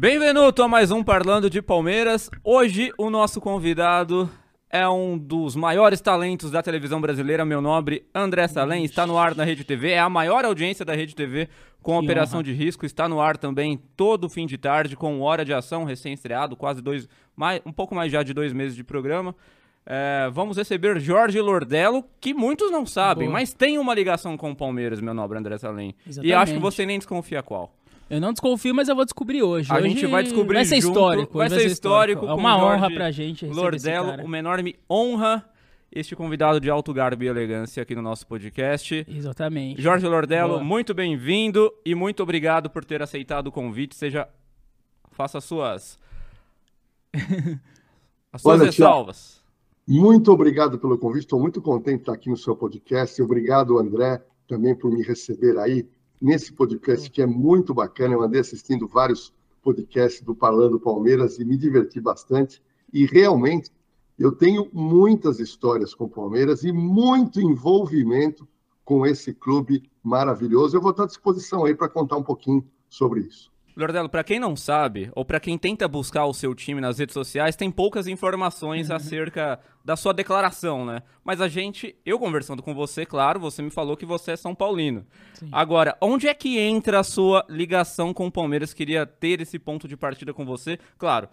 Bem-vindo a mais um Parlando de Palmeiras. Hoje o nosso convidado é um dos maiores talentos da televisão brasileira, meu nobre André Salem, está no ar na Rede TV, é a maior audiência da Rede TV com Que Operação honra. de Risco, está no ar também todo fim de tarde com Hora de Ação, recém-estreado, quase dois, mais, um pouco mais já de dois meses de programa. É, vamos receber Jorge Lordello, que muitos não sabem, Boa. mas tem uma ligação com o Palmeiras, meu nobre André Salem. E acho que você nem desconfia qual. Eu não desconfio, mas eu vou descobrir hoje. A Hoje gente vai descobrir Vai ser junto, histórico. vai hoje ser histórico É com uma honra Jorge pra gente receber esse Lordello, cara. uma enorme honra este convidado de alto garbo e elegância aqui no nosso podcast. Exatamente. Jorge Lordello, Boa. muito bem-vindo e muito obrigado por ter aceitado o convite. Seja faça as suas as suas Olha, ressalvas. Muito obrigado pelo convite. Estou muito contente de estar aqui no seu podcast. Obrigado, André, também por me receber aí nesse podcast que é muito bacana. Eu andei assistindo vários podcasts do Parlando Palmeiras e me diverti bastante. E realmente eu tenho muitas histórias com o Palmeiras e muito envolvimento com esse clube maravilhoso. Eu vou estar à disposição aí para contar um pouquinho sobre isso. Lordello, pra quem não sabe, ou pra quem tenta buscar o seu time nas redes sociais, tem poucas informações acerca da sua declaração, né? Mas a gente, eu conversando com você, claro, você me falou que você é São Paulino. Sim. Agora, onde é que entra a sua ligação com o Palmeiras? Queria ter esse ponto de partida com você. Claro,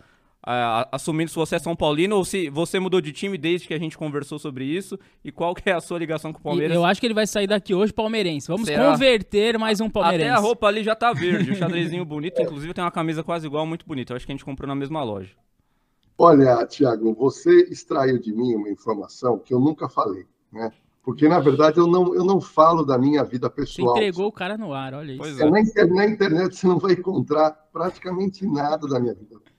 assumindo se você é São Paulino ou se você mudou de time desde que a gente conversou sobre isso e qual que é a sua ligação com o E Palmeiras. eu acho que ele vai sair daqui hoje palmeirense. Vamos Será? converter mais um palmeirense. Até a roupa ali já tá verde, o xadrezinho bonito. Inclusive tem uma camisa quase igual, muito bonita. Eu acho que a gente comprou na mesma loja. Olha, Tiago, você extraiu de mim uma informação que eu nunca falei, né? Porque, na verdade, eu não, eu não falo da minha vida Você pessoal. entregou o cara no ar, olha isso. É, Na, inter- na internet você não vai encontrar praticamente nada da minha vida pessoal,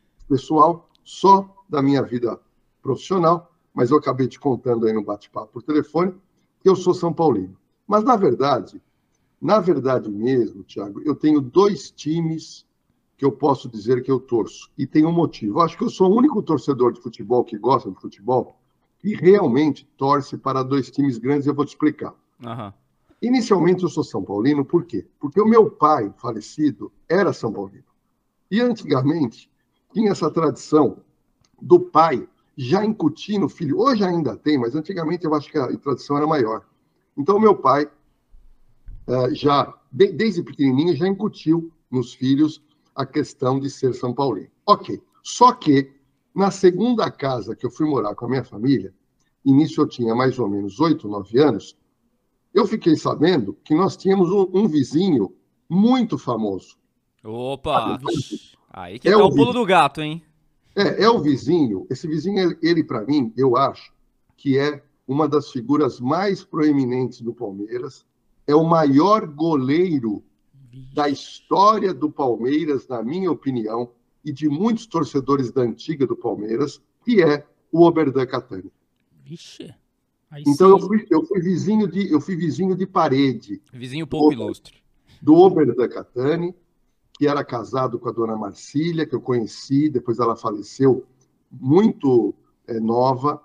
só da minha vida profissional, mas eu acabei te contando aí no bate-papo por telefone que eu sou São Paulino. Mas, na verdade, na verdade mesmo, Tiago, eu tenho dois times que eu posso dizer que eu torço. E tem um motivo. Eu acho que eu sou o único torcedor de futebol que gosta de futebol e realmente torce para dois times grandes, eu vou te explicar. Aham. Inicialmente eu sou São Paulino, por quê? Porque o meu pai, falecido, era São Paulino. E antigamente tinha essa tradição do pai já incutir no filho. Hoje ainda tem, mas antigamente eu acho que a tradição era maior. Então, meu pai, eh, já, de- desde pequenininho, já incutiu nos filhos a questão de ser São Paulino. Ok. Só que, na segunda casa que eu fui morar com a minha família, nisso eu tinha mais ou menos oito, nove anos, eu fiquei sabendo que nós tínhamos um, um vizinho muito famoso. Opa! Aí que É tá o o pulo do gato, hein? É, é o vizinho. Esse vizinho, ele, ele para mim, eu acho que é uma das figuras mais proeminentes do Palmeiras. É o maior goleiro da história do Palmeiras, na minha opinião, e de muitos torcedores da antiga do Palmeiras, que é o Oberdan Catani. Vixe. Então eu fui, eu fui vizinho de eu fui vizinho de parede Vizinho pouco Opa. ilustre. do Oberdan Catani, que era casado com a dona Marcília, que eu conheci, depois ela faleceu muito eh, nova.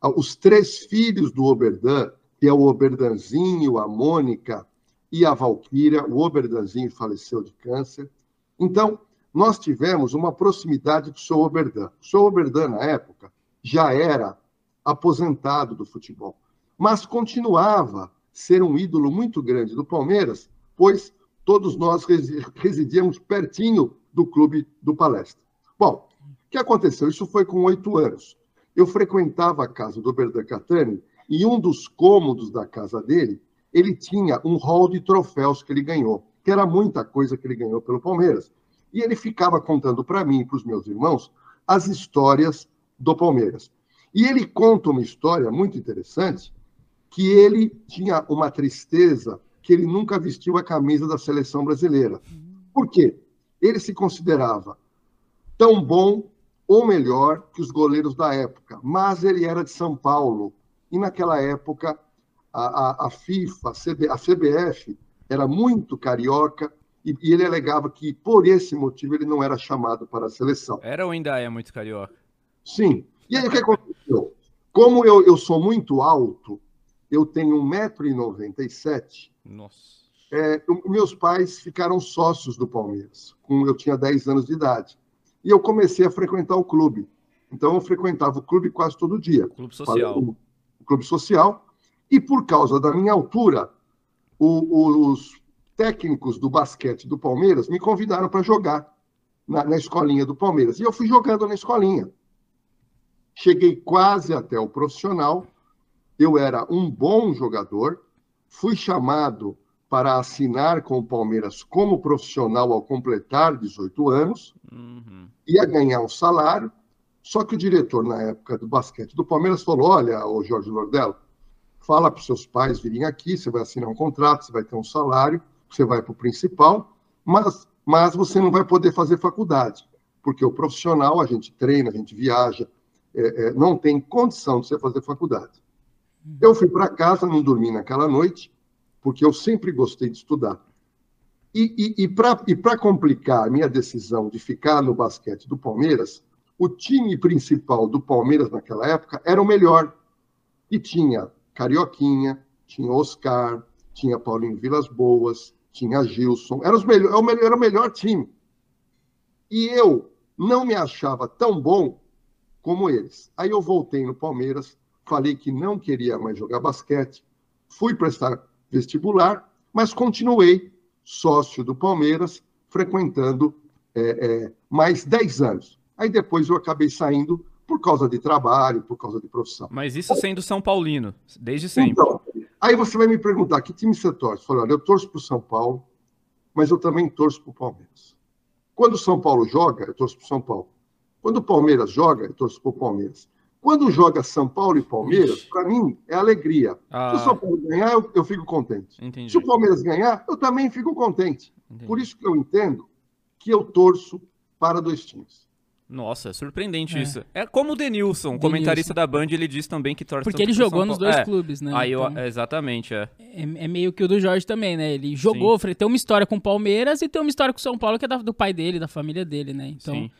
Ah, Os três filhos do Oberdan, que é o Oberdanzinho, a Mônica e a Valquíria, o Oberdanzinho faleceu de câncer. Então, nós tivemos uma proximidade com o seu Oberdan. O seu Oberdan, na época, já era aposentado do futebol, mas continuava ser um ídolo muito grande do Palmeiras, pois todos nós resi- residíamos pertinho do clube do Palestra. Bom, o que aconteceu? Isso foi com oito anos. Eu frequentava a casa do Oberdan Catani e um dos cômodos da casa dele, ele tinha um hall de troféus que ele ganhou, que era muita coisa que ele ganhou pelo Palmeiras. E ele ficava contando para mim e para os meus irmãos as histórias do Palmeiras. E ele conta uma história muito interessante, que ele tinha uma tristeza que ele nunca vestiu a camisa da seleção brasileira. Por quê? Ele se considerava tão bom ou melhor que os goleiros da época, mas ele era de São Paulo. E naquela época, a, a, a FIFA, a, CB, a CBF, era muito carioca e, e ele alegava que, por esse motivo, ele não era chamado para a seleção. Era ou ainda é muito carioca? Sim. E aí o que aconteceu? Como eu, eu sou muito alto, eu tenho 1,97m, Nossa. é, meus pais ficaram sócios do Palmeiras, com eu tinha 10 anos de idade. e eu comecei a frequentar o clube. Então, eu frequentava o clube quase todo dia. Clube social. O, o clube social. E por causa da minha altura, o, os técnicos do basquete do Palmeiras me convidaram para jogar na, na escolinha do Palmeiras. E eu fui jogando na escolinha. Cheguei quase até o profissional. Eu era um bom jogador. Fui chamado para assinar com o Palmeiras como profissional ao completar 18 anos. Uhum. Ia ganhar um salário. Só que o diretor, na época do basquete do Palmeiras, falou: Olha, o Jorge Lordelo, fala para os seus pais virem aqui, você vai assinar um contrato, você vai ter um salário, você vai para o principal, mas mas você não vai poder fazer faculdade, porque o profissional, a gente treina, a gente viaja, é, é, não tem condição de você fazer faculdade. Eu fui para casa, não dormi naquela noite, porque eu sempre gostei de estudar. E, e, e para complicar a minha decisão de ficar no basquete do Palmeiras, o time principal do Palmeiras naquela época era o melhor. E tinha Carioquinha, tinha Oscar, tinha Paulinho Vilas Boas, tinha Gilson, era, os melhor, é era o melhor time. E eu não me achava tão bom como eles. Aí eu voltei no Palmeiras, falei que não queria mais jogar basquete, fui prestar vestibular, mas continuei sócio do Palmeiras, frequentando é, é, mais 10 anos. Aí depois eu acabei saindo por causa de trabalho, por causa de profissão. Mas isso sendo São Paulino, desde sempre. Então, Aí você vai me perguntar, que time você torce? Eu falo, olha, eu torço para o São Paulo, mas eu também torço para o Palmeiras. Quando o São Paulo joga, eu torço para o São Paulo. Quando o Palmeiras joga, eu torço para o Palmeiras. Quando joga São Paulo e Palmeiras, para mim é alegria. Ah. Se o São Paulo ganhar, eu, eu fico contente. Entendi. Se o Palmeiras ganhar, eu também fico contente. Entendi. Por isso que eu entendo que eu torço para dois times. Nossa, é surpreendente é. isso. É como o Denilson, comentarista da Band, ele diz também que torce Porque ele jogou nos dois é. clubes, né? Aí então, eu, exatamente, é. é. é. meio que o do Jorge também, né? Ele jogou, Sim. tem uma história com o Palmeiras e tem uma história com o São Paulo que é do pai dele, da família dele, né? Então, Sim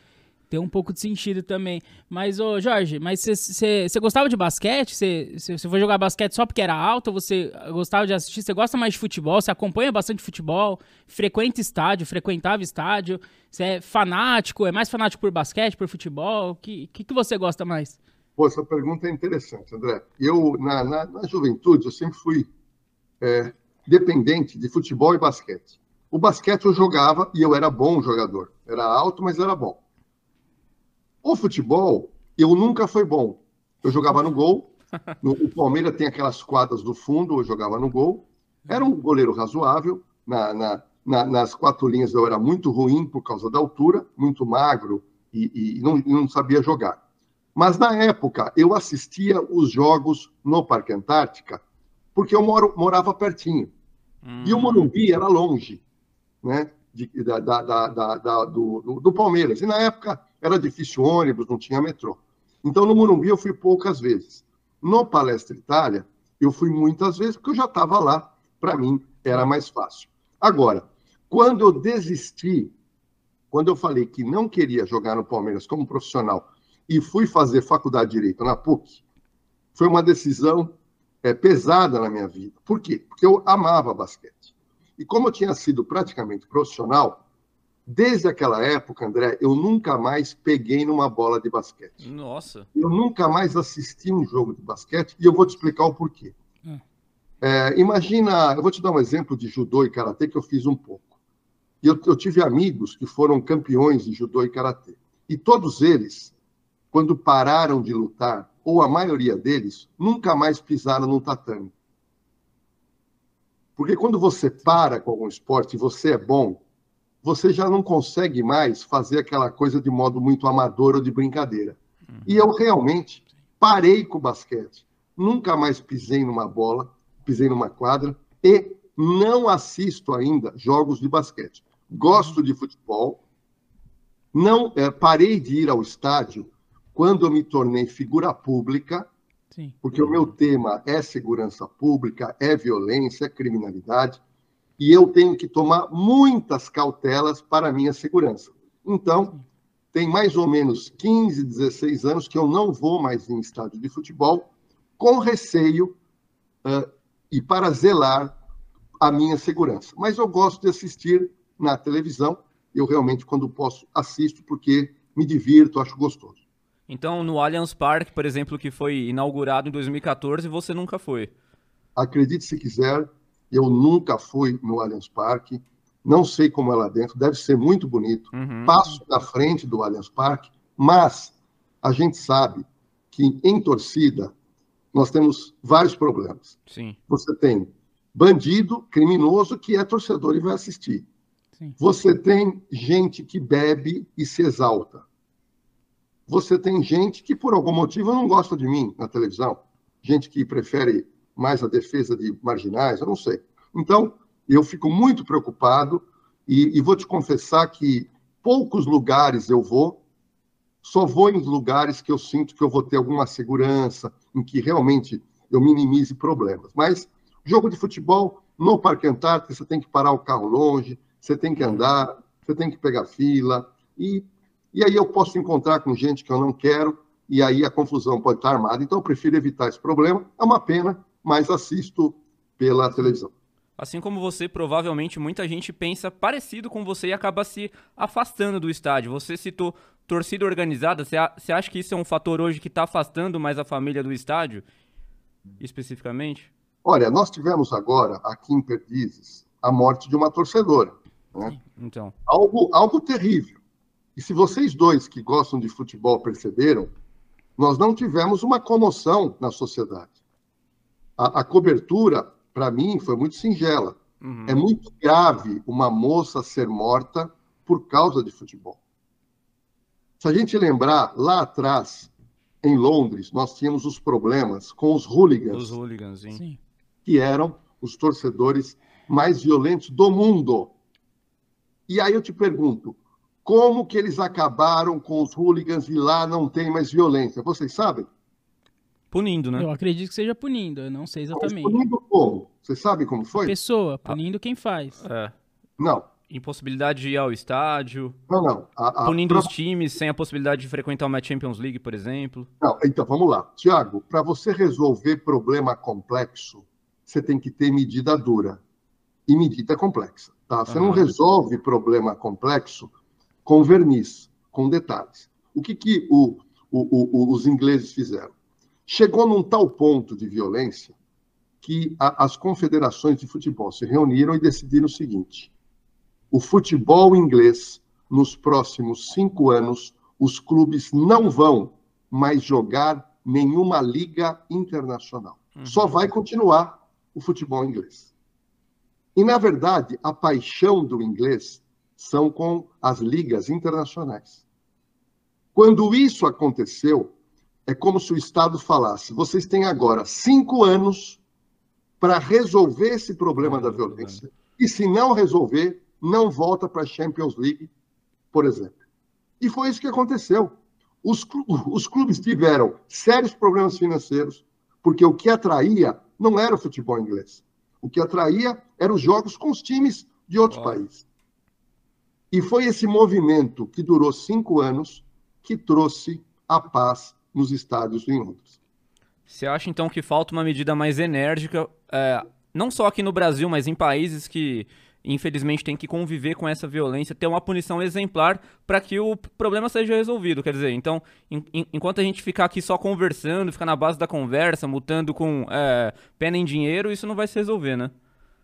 tem um pouco de sentido também. Mas, ô Jorge, mas você gostava de basquete? Você foi jogar basquete só porque era alto? Você gostava de assistir? Você gosta mais de futebol? Você acompanha bastante futebol? Frequenta estádio? Frequentava estádio? Você é fanático? É mais fanático por basquete, por futebol? O que, que, que você gosta mais? Pô, essa pergunta é interessante, André. Eu, na, na, na juventude, eu sempre fui é, dependente de futebol e basquete. O basquete eu jogava e eu era bom jogador. Era alto, mas era bom. O futebol, eu nunca fui bom. Eu jogava no gol. No, o Palmeiras tem aquelas quadras do fundo, eu jogava no gol. Era um goleiro razoável. Na, na, na, nas quatro linhas eu era muito ruim por causa da altura, muito magro e, e não, não sabia jogar. Mas na época eu assistia os jogos no Parque Antártica, porque eu moro, morava pertinho. Hum. E o. Morumbi era longe, né? De, da, da, da, do, do, Palmeiras. E na época era difícil ônibus, não tinha metrô. Então, no Morumbi, eu fui poucas vezes. No Palestra Itália, eu fui muitas vezes, porque eu já estava lá. Para mim, era mais fácil. Agora, quando eu desisti, quando eu falei que não queria jogar no Palmeiras como profissional e fui fazer faculdade de Direito na PUC, foi uma decisão é, pesada na minha vida. Por quê? Porque eu amava basquete. E como eu tinha sido praticamente profissional, Desde aquela época, André, eu nunca mais peguei numa bola de basquete. Nossa. Eu nunca mais assisti um jogo de basquete e eu vou te explicar o porquê. Hum. É, imagina, eu vou te dar um exemplo de judô e karatê que eu fiz um pouco. Eu, eu tive amigos que foram campeões de judô e karatê. E todos eles, quando pararam de lutar, ou a maioria deles, nunca mais pisaram num tatame. Porque quando você para com algum esporte e você é bom, você já não consegue mais fazer aquela coisa de modo muito amador ou de brincadeira. Uhum. E eu realmente parei com o basquete. Nunca mais pisei numa bola, pisei numa quadra e não assisto ainda jogos de basquete. Gosto de futebol. Não é, parei de ir ao estádio quando eu me tornei figura pública, Sim. porque o meu tema é segurança pública, é violência, é criminalidade e eu tenho que tomar muitas cautelas para a minha segurança. Então, tem mais ou menos 15, 16 anos que eu não vou mais em estádio de futebol, com receio uh, e para zelar a minha segurança. Mas eu gosto de assistir na televisão, eu realmente, quando posso, assisto, porque me divirto, acho gostoso. Então, no Allianz Parque, por exemplo, que foi inaugurado em 2014, você nunca foi? Acredite se quiser, eu nunca fui no Allianz Parque. Não sei como é lá dentro, deve ser muito bonito. Uhum. Passo na frente do Allianz Parque, mas a gente sabe que em torcida nós temos vários problemas. Sim. Você tem bandido, criminoso que é torcedor e vai assistir. Sim. Você tem gente que bebe e se exalta. Você tem gente que, por algum motivo, não gosta de mim na televisão. Gente que prefere mais a defesa de marginais, eu não sei. Então, eu fico muito preocupado e, e vou te confessar que poucos lugares eu vou, só vou em lugares que eu sinto que eu vou ter alguma segurança, em que realmente eu minimize problemas. Mas jogo de futebol, no Parque Antártico, você tem que parar o carro longe, você tem que andar, você tem que pegar fila, e, e aí eu posso encontrar com gente que eu não quero, e aí a confusão pode estar armada. Então eu prefiro evitar esse problema. É uma pena, mas assisto pela televisão. Assim como você, provavelmente muita gente pensa parecido com você e acaba se afastando do estádio. Você citou torcida organizada. Você acha que isso é um fator hoje que está afastando mais a família do estádio, especificamente? Olha, nós tivemos agora, aqui em Perdizes, a morte de uma torcedora. Né? Então. Algo, algo terrível. E se vocês dois que gostam de futebol perceberam, nós não tivemos uma comoção na sociedade. A, a cobertura, para mim, foi muito singela. Uhum. É muito grave uma moça ser morta por causa de futebol. Se a gente lembrar, lá atrás, em Londres, nós tínhamos os problemas com os hooligans. Os hooligans, sim. Que eram os torcedores mais violentos do mundo. E aí eu te pergunto, como que eles acabaram com os hooligans e lá não tem mais violência? Vocês sabem? Punindo, né? Eu acredito que seja punindo, eu não sei exatamente. Mas punindo como? Você sabe como foi? Pessoa, punindo ah. quem faz. É. Não. Impossibilidade de ir ao estádio. Não, não. A, a, punindo pra... os times sem a possibilidade de frequentar uma Champions League, por exemplo. Não, então vamos lá. Tiago, para você resolver problema complexo, você tem que ter medida dura e medida complexa. Tá? Você uhum. não resolve problema complexo com verniz, com detalhes. O que, que o, o, o, os ingleses fizeram? Chegou num tal ponto de violência que a, as confederações de futebol se reuniram e decidiram o seguinte: o futebol inglês, nos próximos cinco anos, os clubes não vão mais jogar nenhuma liga internacional. Uhum. Só vai continuar o futebol inglês. E, na verdade, a paixão do inglês são com as ligas internacionais. Quando isso aconteceu, é como se o Estado falasse: vocês têm agora cinco anos para resolver esse problema da violência, e se não resolver, não volta para a Champions League, por exemplo. E foi isso que aconteceu. Os, os clubes tiveram sérios problemas financeiros, porque o que atraía não era o futebol inglês. O que atraía eram os jogos com os times de outros oh. países. E foi esse movimento que durou cinco anos que trouxe a paz nos estádios em Londres. Você acha então que falta uma medida mais enérgica, é, não só aqui no Brasil, mas em países que infelizmente tem que conviver com essa violência, ter uma punição exemplar para que o problema seja resolvido. Quer dizer, então, enquanto a gente ficar aqui só conversando, ficar na base da conversa, mutando com é, pena em dinheiro, isso não vai se resolver, né?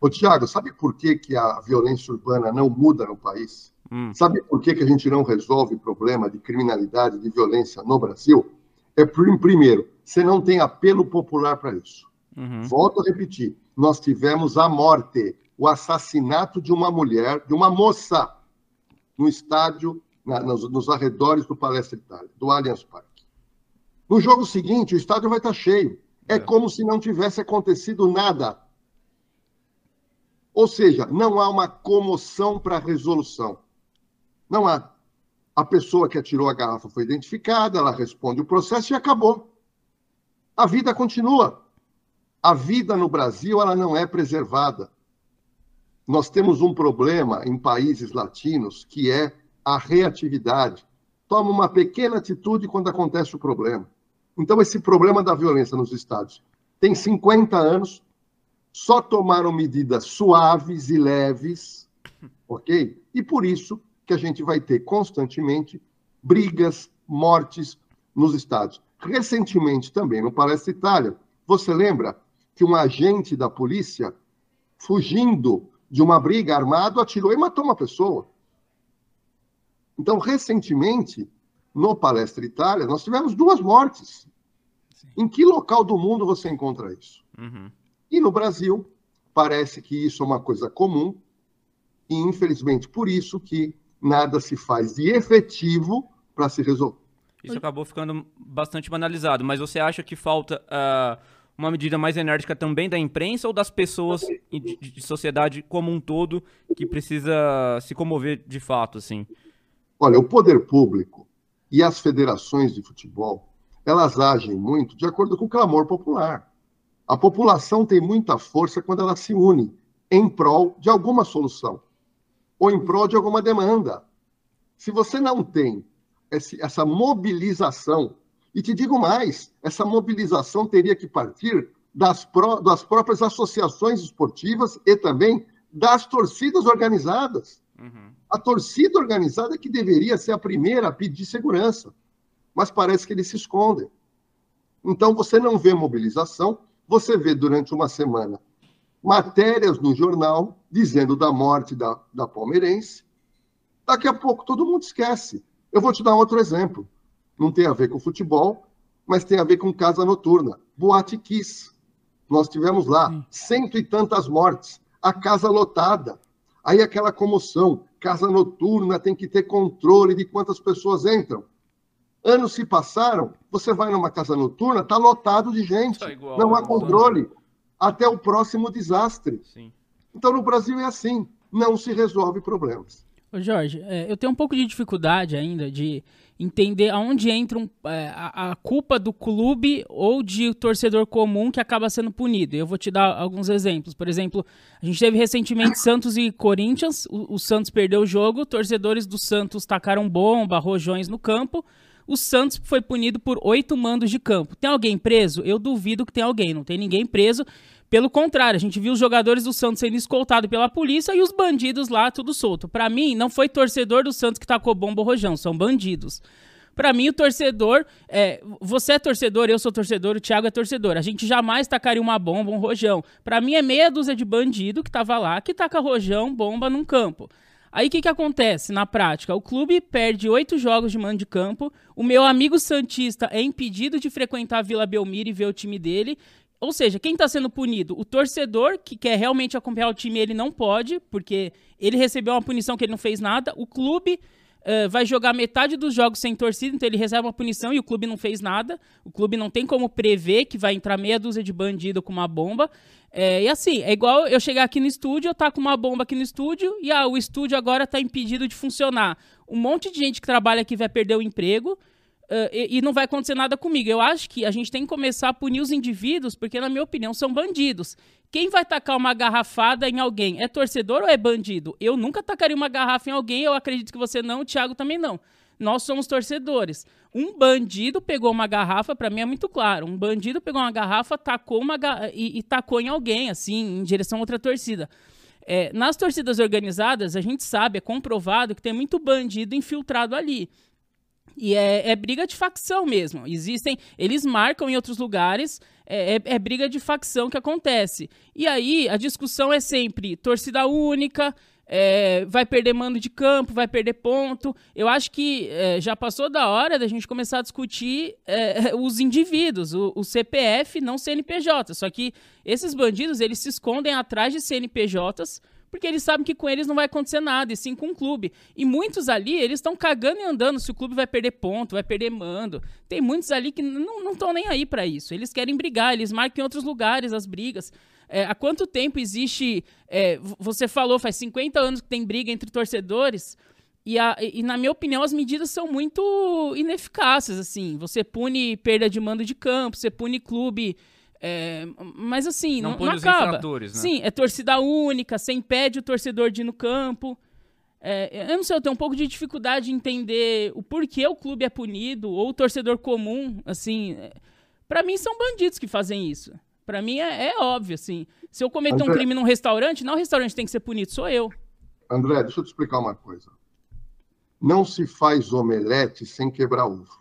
Ô, Tiago, sabe por que, que a violência urbana não muda no país? Hum. Sabe por que, que a gente não resolve o problema de criminalidade, de violência no Brasil? É, primeiro, você não tem apelo popular para isso. Uhum. Volto a repetir: nós tivemos a morte, o assassinato de uma mulher, de uma moça, no estádio, na, nos, nos, arredores do Palestra Itália, do Allianz Parque. No jogo seguinte, o estádio vai estar cheio. É, é como se não tivesse acontecido nada. Ou seja, não há uma comoção para resolução. Não há. A pessoa que atirou a garrafa foi identificada, ela responde o processo e acabou. A vida continua. A vida no Brasil ela não é preservada. Nós temos um problema em países latinos que é a reatividade. Toma uma pequena atitude quando acontece o problema. Então, esse problema da violência nos estados tem 50 anos, só tomaram medidas suaves e leves, ok? E por isso que a gente vai ter constantemente brigas, mortes nos estádios. Recentemente também, no Palestra Itália, você lembra que um agente da polícia, fugindo de uma briga armado, atirou e matou uma pessoa. Então, recentemente, no Palestra Itália, nós tivemos duas mortes. Sim. Em que local do mundo você encontra isso? Uhum. E no Brasil, parece que isso é uma coisa comum, e infelizmente por isso que nada se faz de efetivo para se resolver. Isso acabou ficando bastante banalizado, mas você acha que falta uh, uma medida mais enérgica também da imprensa ou das pessoas de, de, sociedade como um todo que precisa se comover de fato, assim? Olha, o poder público e as federações de futebol, elas agem muito de acordo com o clamor popular. A população tem muita força quando ela se une em prol de alguma solução ou em prol de alguma demanda. Se você não tem esse, essa mobilização, e te digo mais, essa mobilização teria que partir das, pró, das próprias associações esportivas e também das torcidas organizadas. Uhum. A torcida organizada que deveria ser a primeira a pedir segurança, mas parece que eles se escondem. Então você não vê mobilização, você vê durante uma semana matérias no jornal dizendo da morte da, da palmeirense. Daqui a pouco todo mundo esquece. Eu vou te dar outro exemplo. Não tem a ver com futebol, mas tem a ver com casa noturna. Boate Kiss. Nós tivemos lá cento e tantas mortes, a casa lotada. Aí aquela comoção, casa noturna tem que ter controle de quantas pessoas entram. Anos se passaram, você vai numa casa noturna, está lotado de gente, tá igual, não há controle, até o próximo desastre. Sim. Então no Brasil é assim, não se resolve problemas. Ô Jorge, é, eu tenho um pouco de dificuldade ainda de entender aonde entra um, é, a, a, culpa do clube ou de torcedor comum que acaba sendo punido. Eu vou te dar alguns exemplos. Por exemplo, a gente teve recentemente Santos e Corinthians. O, o Santos perdeu o jogo, torcedores do Santos tacaram bomba, rojões no campo. O Santos foi punido por oito mandos de campo. Tem alguém preso? Eu duvido que tenha alguém. Não tem ninguém preso. Pelo contrário, a gente viu os jogadores do Santos sendo escoltados pela polícia e os bandidos lá tudo solto. Para mim, não foi torcedor do Santos que tacou bomba ou rojão, são bandidos. Para mim, o torcedor. É, você é torcedor, eu sou torcedor, o Thiago é torcedor. A gente jamais tacaria uma bomba, um rojão. Para mim, é meia dúzia de bandido que tava lá que taca rojão, bomba num campo. Aí o que, que acontece na prática? O clube perde oito jogos de mando de campo. O meu amigo Santista é impedido de frequentar a Vila Belmiro e ver o time dele. Ou seja, quem está sendo punido? O torcedor, que quer realmente acompanhar o time, ele não pode, porque ele recebeu uma punição que ele não fez nada. O clube uh, vai jogar metade dos jogos sem torcida, então ele recebe uma punição e o clube não fez nada. O clube não tem como prever que vai entrar meia dúzia de bandido com uma bomba. É, e assim, é igual eu chegar aqui no estúdio, eu tá com uma bomba aqui no estúdio e ah, o estúdio agora está impedido de funcionar. Um monte de gente que trabalha aqui vai perder o emprego. Uh, e, e, não vai acontecer nada comigo. Eu acho que a gente tem que começar a punir os indivíduos, porque, na minha opinião, são bandidos. Quem vai tacar uma garrafada em alguém? É torcedor ou é bandido? Eu nunca tacaria uma garrafa em alguém, eu acredito que você não, o Thiago também não. Nós somos torcedores. Um bandido pegou uma garrafa, para mim é muito claro. Um bandido pegou uma garrafa, tacou uma ga e, e, tacou em alguém, assim, em direção a outra torcida. É, nas torcidas organizadas, a gente sabe, é comprovado que tem muito bandido infiltrado ali. E é, é, briga de facção mesmo. Existem. Eles marcam em outros lugares. É, é, é, briga de facção que acontece. E aí a discussão é sempre torcida única. É, vai perder mando de campo, vai perder ponto. Eu acho que é, já passou da hora da gente começar a discutir é, os indivíduos, o, o, CPF, não CNPJ. Só que esses bandidos eles se escondem atrás de CNPJs porque eles sabem que com eles não vai acontecer nada, e sim com o clube. E muitos ali, eles estão cagando e andando se o clube vai perder ponto, vai perder mando. Tem muitos ali que não estão nem aí para isso. Eles querem brigar, eles marcam em outros lugares as brigas. É, há quanto tempo existe. É, você falou, faz 50 anos que tem briga entre torcedores. E, a, e, na minha opinião, as medidas são muito ineficazes, assim. Você pune perda de mando de campo, você pune clube é, mas assim, não, não, não acaba. Né? Sim, é torcida única, você impede o torcedor de ir no campo. É, eu não sei, eu tenho um pouco de dificuldade de entender o porquê o clube é punido, ou o torcedor comum, assim. É, para mim são bandidos que fazem isso. Para mim é, é, óbvio, assim. Se eu cometer André, um crime num restaurante, não o restaurante tem que ser punido, sou eu. André, deixa eu te explicar uma coisa. não se faz omelete sem quebrar ovo.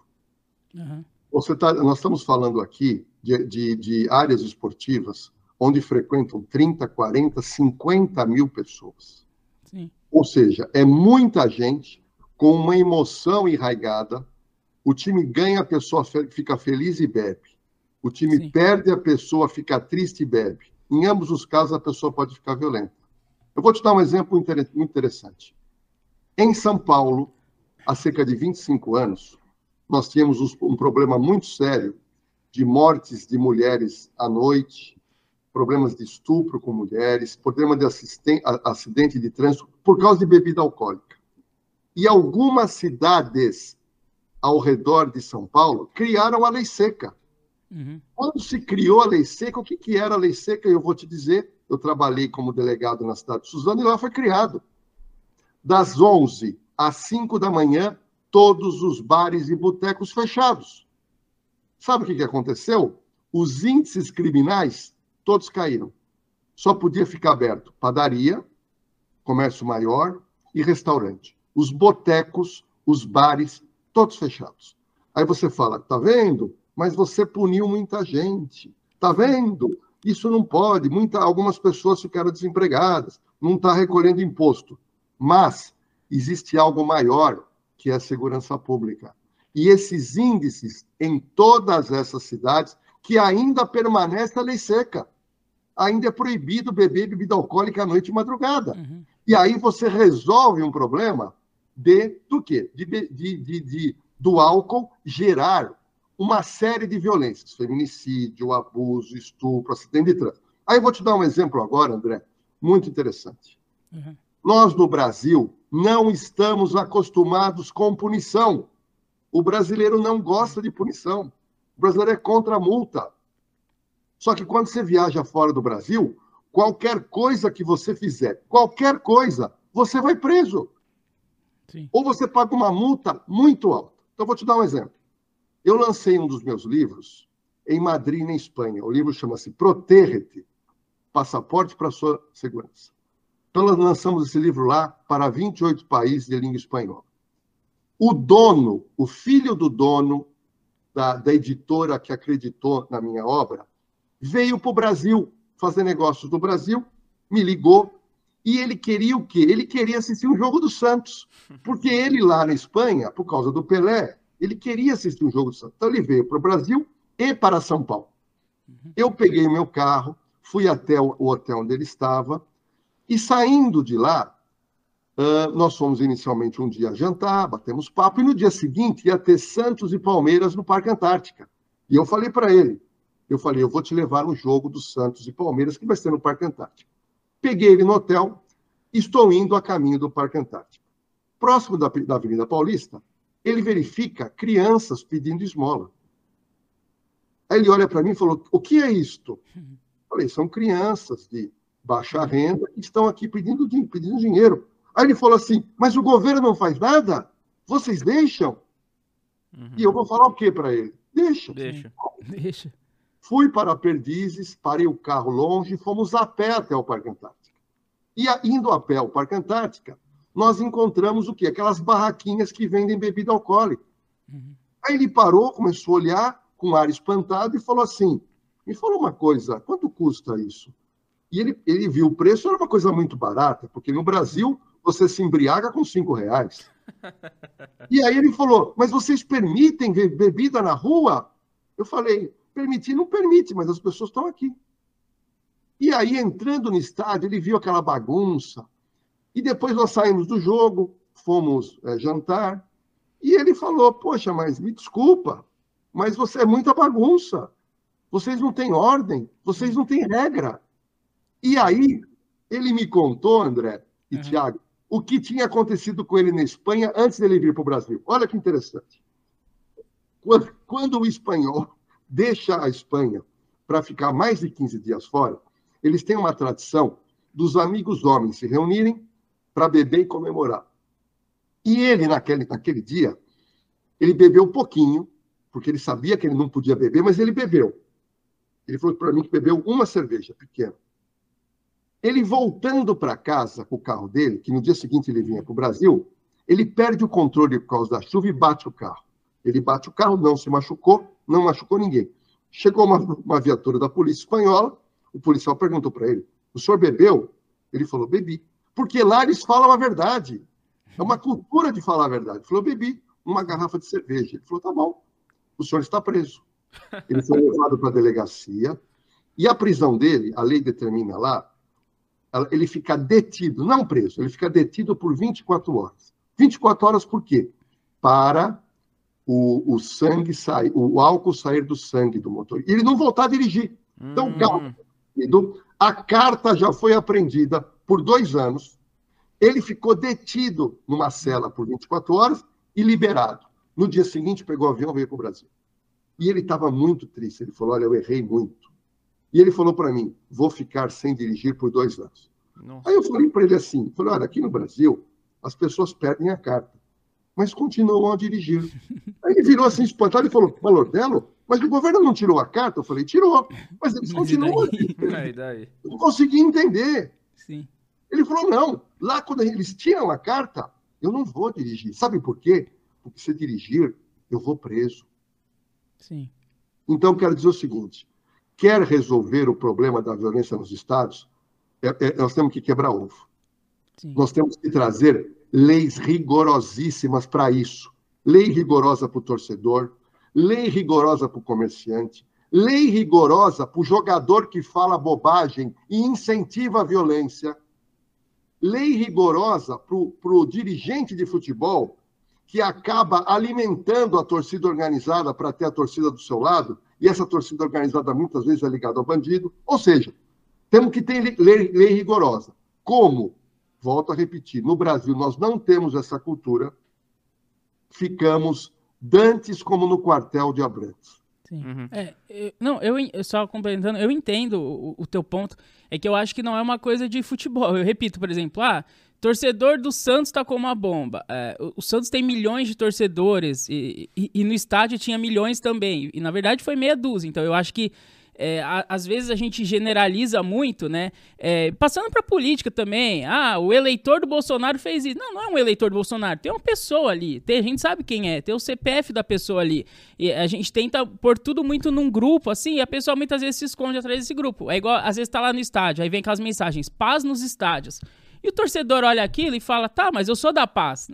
Uhum. Você tá, nós estamos falando aqui de, de, de, áreas esportivas onde frequentam 30, 40, 50 mil pessoas. Sim. Ou seja, é muita gente com uma emoção enraigada. O time ganha, a pessoa fica feliz e bebe. O time Sim. perde, a pessoa fica triste e bebe. Em ambos os casos, a pessoa pode ficar violenta. Eu vou te dar um exemplo muito interessante. Em São Paulo, há cerca de 25 anos, nós tínhamos um problema muito sério de mortes de mulheres à noite, problemas de estupro com mulheres, problema de acidente de trânsito por causa de bebida alcoólica. E algumas cidades ao redor de São Paulo criaram a lei seca. Uhum. Quando se criou a lei seca, o que, que era a lei seca? Eu vou te dizer, eu trabalhei como delegado na cidade de Suzano e lá foi criado. Das 11 às 5 da manhã, todos os bares e botecos fechados. Sabe o que, que aconteceu? Os índices criminais todos caíram. Só podia ficar aberto padaria, comércio maior e restaurante. Os botecos, os bares, todos fechados. Aí você fala, tá vendo? mas você puniu muita gente. Tá vendo? Isso não pode. Muita, algumas pessoas ficaram desempregadas, não está recolhendo imposto. Mas existe algo maior que é a segurança pública. E esses índices em todas essas cidades que ainda permanece a lei seca. Ainda é proibido beber bebida alcoólica à noite e madrugada. Uhum. E aí você resolve um problema de do quê? De, de, de, de do álcool gerar uma série de violências, feminicídio, abuso, estupro, acidente de trânsito. Aí eu vou te dar um exemplo agora, André, muito interessante. Uhum. Nós, no Brasil, não estamos acostumados com punição. O brasileiro não gosta de punição. O brasileiro é contra a multa. Só que quando você viaja fora do Brasil, qualquer coisa que você fizer, qualquer coisa, você vai preso. Sim. Ou você paga uma multa muito alta. Então, vou te dar um exemplo. Eu lancei um dos meus livros em Madrid, na Espanha. O livro chama-se Protege-te, Passaporte para a Sua Segurança. Então, nós lançamos esse livro lá para 28 países de língua espanhola. O dono, o filho do dono da, da editora que acreditou na minha obra, veio para o Brasil fazer negócios no Brasil, me ligou e ele queria o quê? Ele queria assistir um jogo do Santos, porque ele lá na Espanha, por causa do Pelé, ele queria assistir um jogo do Santos. Então ele veio para o Brasil e para São Paulo. Eu peguei o meu carro, fui até o hotel onde ele estava, e saindo de lá, uh, nós fomos inicialmente um dia jantar, batemos papo, e no dia seguinte ia ter Santos e Palmeiras no Parque Antártica. E eu falei para ele, eu falei, eu vou te levar um jogo do Santos e Palmeiras que vai ser no Parque Antártica. Peguei ele no hotel, estou indo a caminho do Parque Antártica. Próximo da, da Avenida Paulista, ele verifica crianças pedindo esmola. Aí ele olha para mim e falou: O que é isto? Eu falei: São crianças de baixa renda que estão aqui pedindo, pedindo dinheiro. Aí ele falou assim: Mas o governo não faz nada? Vocês deixam? Uhum. E eu vou falar o que para ele? Deixa. Deixa. Deixa. Fui para Perdizes, parei o carro longe fomos a pé até o Parque Antártica. E indo a pé ao Parque Antártica, nós encontramos o quê? Aquelas barraquinhas que vendem bebida alcoólica. Uhum. Aí ele parou, começou a olhar com ar espantado e falou assim: me falou uma coisa, quanto custa isso? E ele, ele viu o preço, era uma coisa muito barata, porque no Brasil você se embriaga com cinco reais. E aí ele falou: mas vocês permitem bebida na rua? Eu falei: permitir não permite, mas as pessoas estão aqui. E aí, entrando no estádio, ele viu aquela bagunça, e depois nós saímos do jogo, fomos é, jantar, e ele falou: Poxa, mas me desculpa, mas você é muita bagunça. Vocês não têm ordem, vocês não têm regra. E aí, ele me contou, André e uhum. Tiago, o que tinha acontecido com ele na Espanha antes dele vir para o Brasil. Olha que interessante. Quando, o espanhol deixa a Espanha para ficar mais de 15 dias fora, eles têm uma tradição dos amigos homens se reunirem para beber e comemorar. E ele, naquele, naquele dia, ele bebeu um pouquinho, porque ele sabia que ele não podia beber, mas ele bebeu. Ele falou para mim que bebeu uma cerveja pequena. Ele voltando para casa com o carro dele, que no dia seguinte ele vinha para o Brasil, Ele perde o controle por causa da chuva e bate o carro. Ele bate o carro, não se machucou, não machucou ninguém. Chegou uma, uma viatura da polícia espanhola, o policial perguntou para ele: O senhor bebeu? Ele falou: Bebi. Porque lá eles falam a verdade. É uma cultura de falar a verdade. Ele falou: Bebi uma garrafa de cerveja. Ele falou: Tá bom, o senhor está preso. Ele foi levado para a delegacia. E a prisão dele, a lei determina lá, ele fica detido, não preso, ele fica detido por 24 horas. 24 horas por quê? Para o, o sangue sair, o álcool sair do sangue do motor. E ele não voltar a dirigir. Então, hum. calma. A carta já foi apreendida por dois anos. Ele ficou detido numa cela por 24 horas e liberado. No dia seguinte, pegou o avião e veio para o Brasil. E ele estava muito triste. Ele falou: Olha, eu errei muito. E ele falou para mim: Vou ficar sem dirigir por dois anos. Nossa. Aí eu falei para ele assim: falei, Olha, aqui no Brasil, as pessoas perdem a carta, mas continuam a dirigir. Aí ele virou assim espantado e falou: Malordelo, mas o governo não tirou a carta? Eu falei: Tirou, mas eles continuam. Daí? daí? Eu não consegui entender. Sim. Ele falou: Não, lá quando eles tiram a carta, eu não vou dirigir. Sabe por quê? Porque se dirigir, eu vou preso. Sim. Então, quero dizer o seguinte: quer resolver o problema da violência nos estados, é, é, nós temos que quebrar ovo. Sim. Nós temos que trazer leis rigorosíssimas para isso. Lei rigorosa para o torcedor, lei rigorosa para o comerciante, lei rigorosa para o jogador que fala bobagem e incentiva a violência, lei rigorosa para o dirigente de futebol que acaba alimentando a torcida organizada para ter a torcida do seu lado, e essa torcida organizada muitas vezes é ligada ao bandido. Ou seja, temos que ter lei, lei rigorosa. Como? Volto a repetir, no Brasil nós não temos essa cultura, ficamos dantes como no quartel de Abrantes. Sim. Uhum. É, eu, não, eu, eu só complementando, eu entendo o, o, teu ponto, é que eu acho que não é uma coisa de futebol. Eu repito, por exemplo, ah, Torcedor do Santos tá como uma bomba. É, o, o, Santos tem milhões de torcedores e, e, e, no estádio tinha milhões também. E na verdade foi meia dúzia. Então eu acho que é, a, às vezes a gente generaliza muito, né? É, passando para política também. Ah, o eleitor do Bolsonaro fez isso. Não, não é um eleitor do Bolsonaro. Tem uma pessoa ali. Tem, a gente sabe quem é. Tem o CPF da pessoa ali. E a gente tenta pôr tudo muito num grupo, assim, e a pessoa muitas vezes se esconde atrás desse grupo. É igual, às vezes tá lá no estádio, aí vem aquelas mensagens, paz nos estádios. E o torcedor olha aquilo e fala: tá, mas eu sou da paz.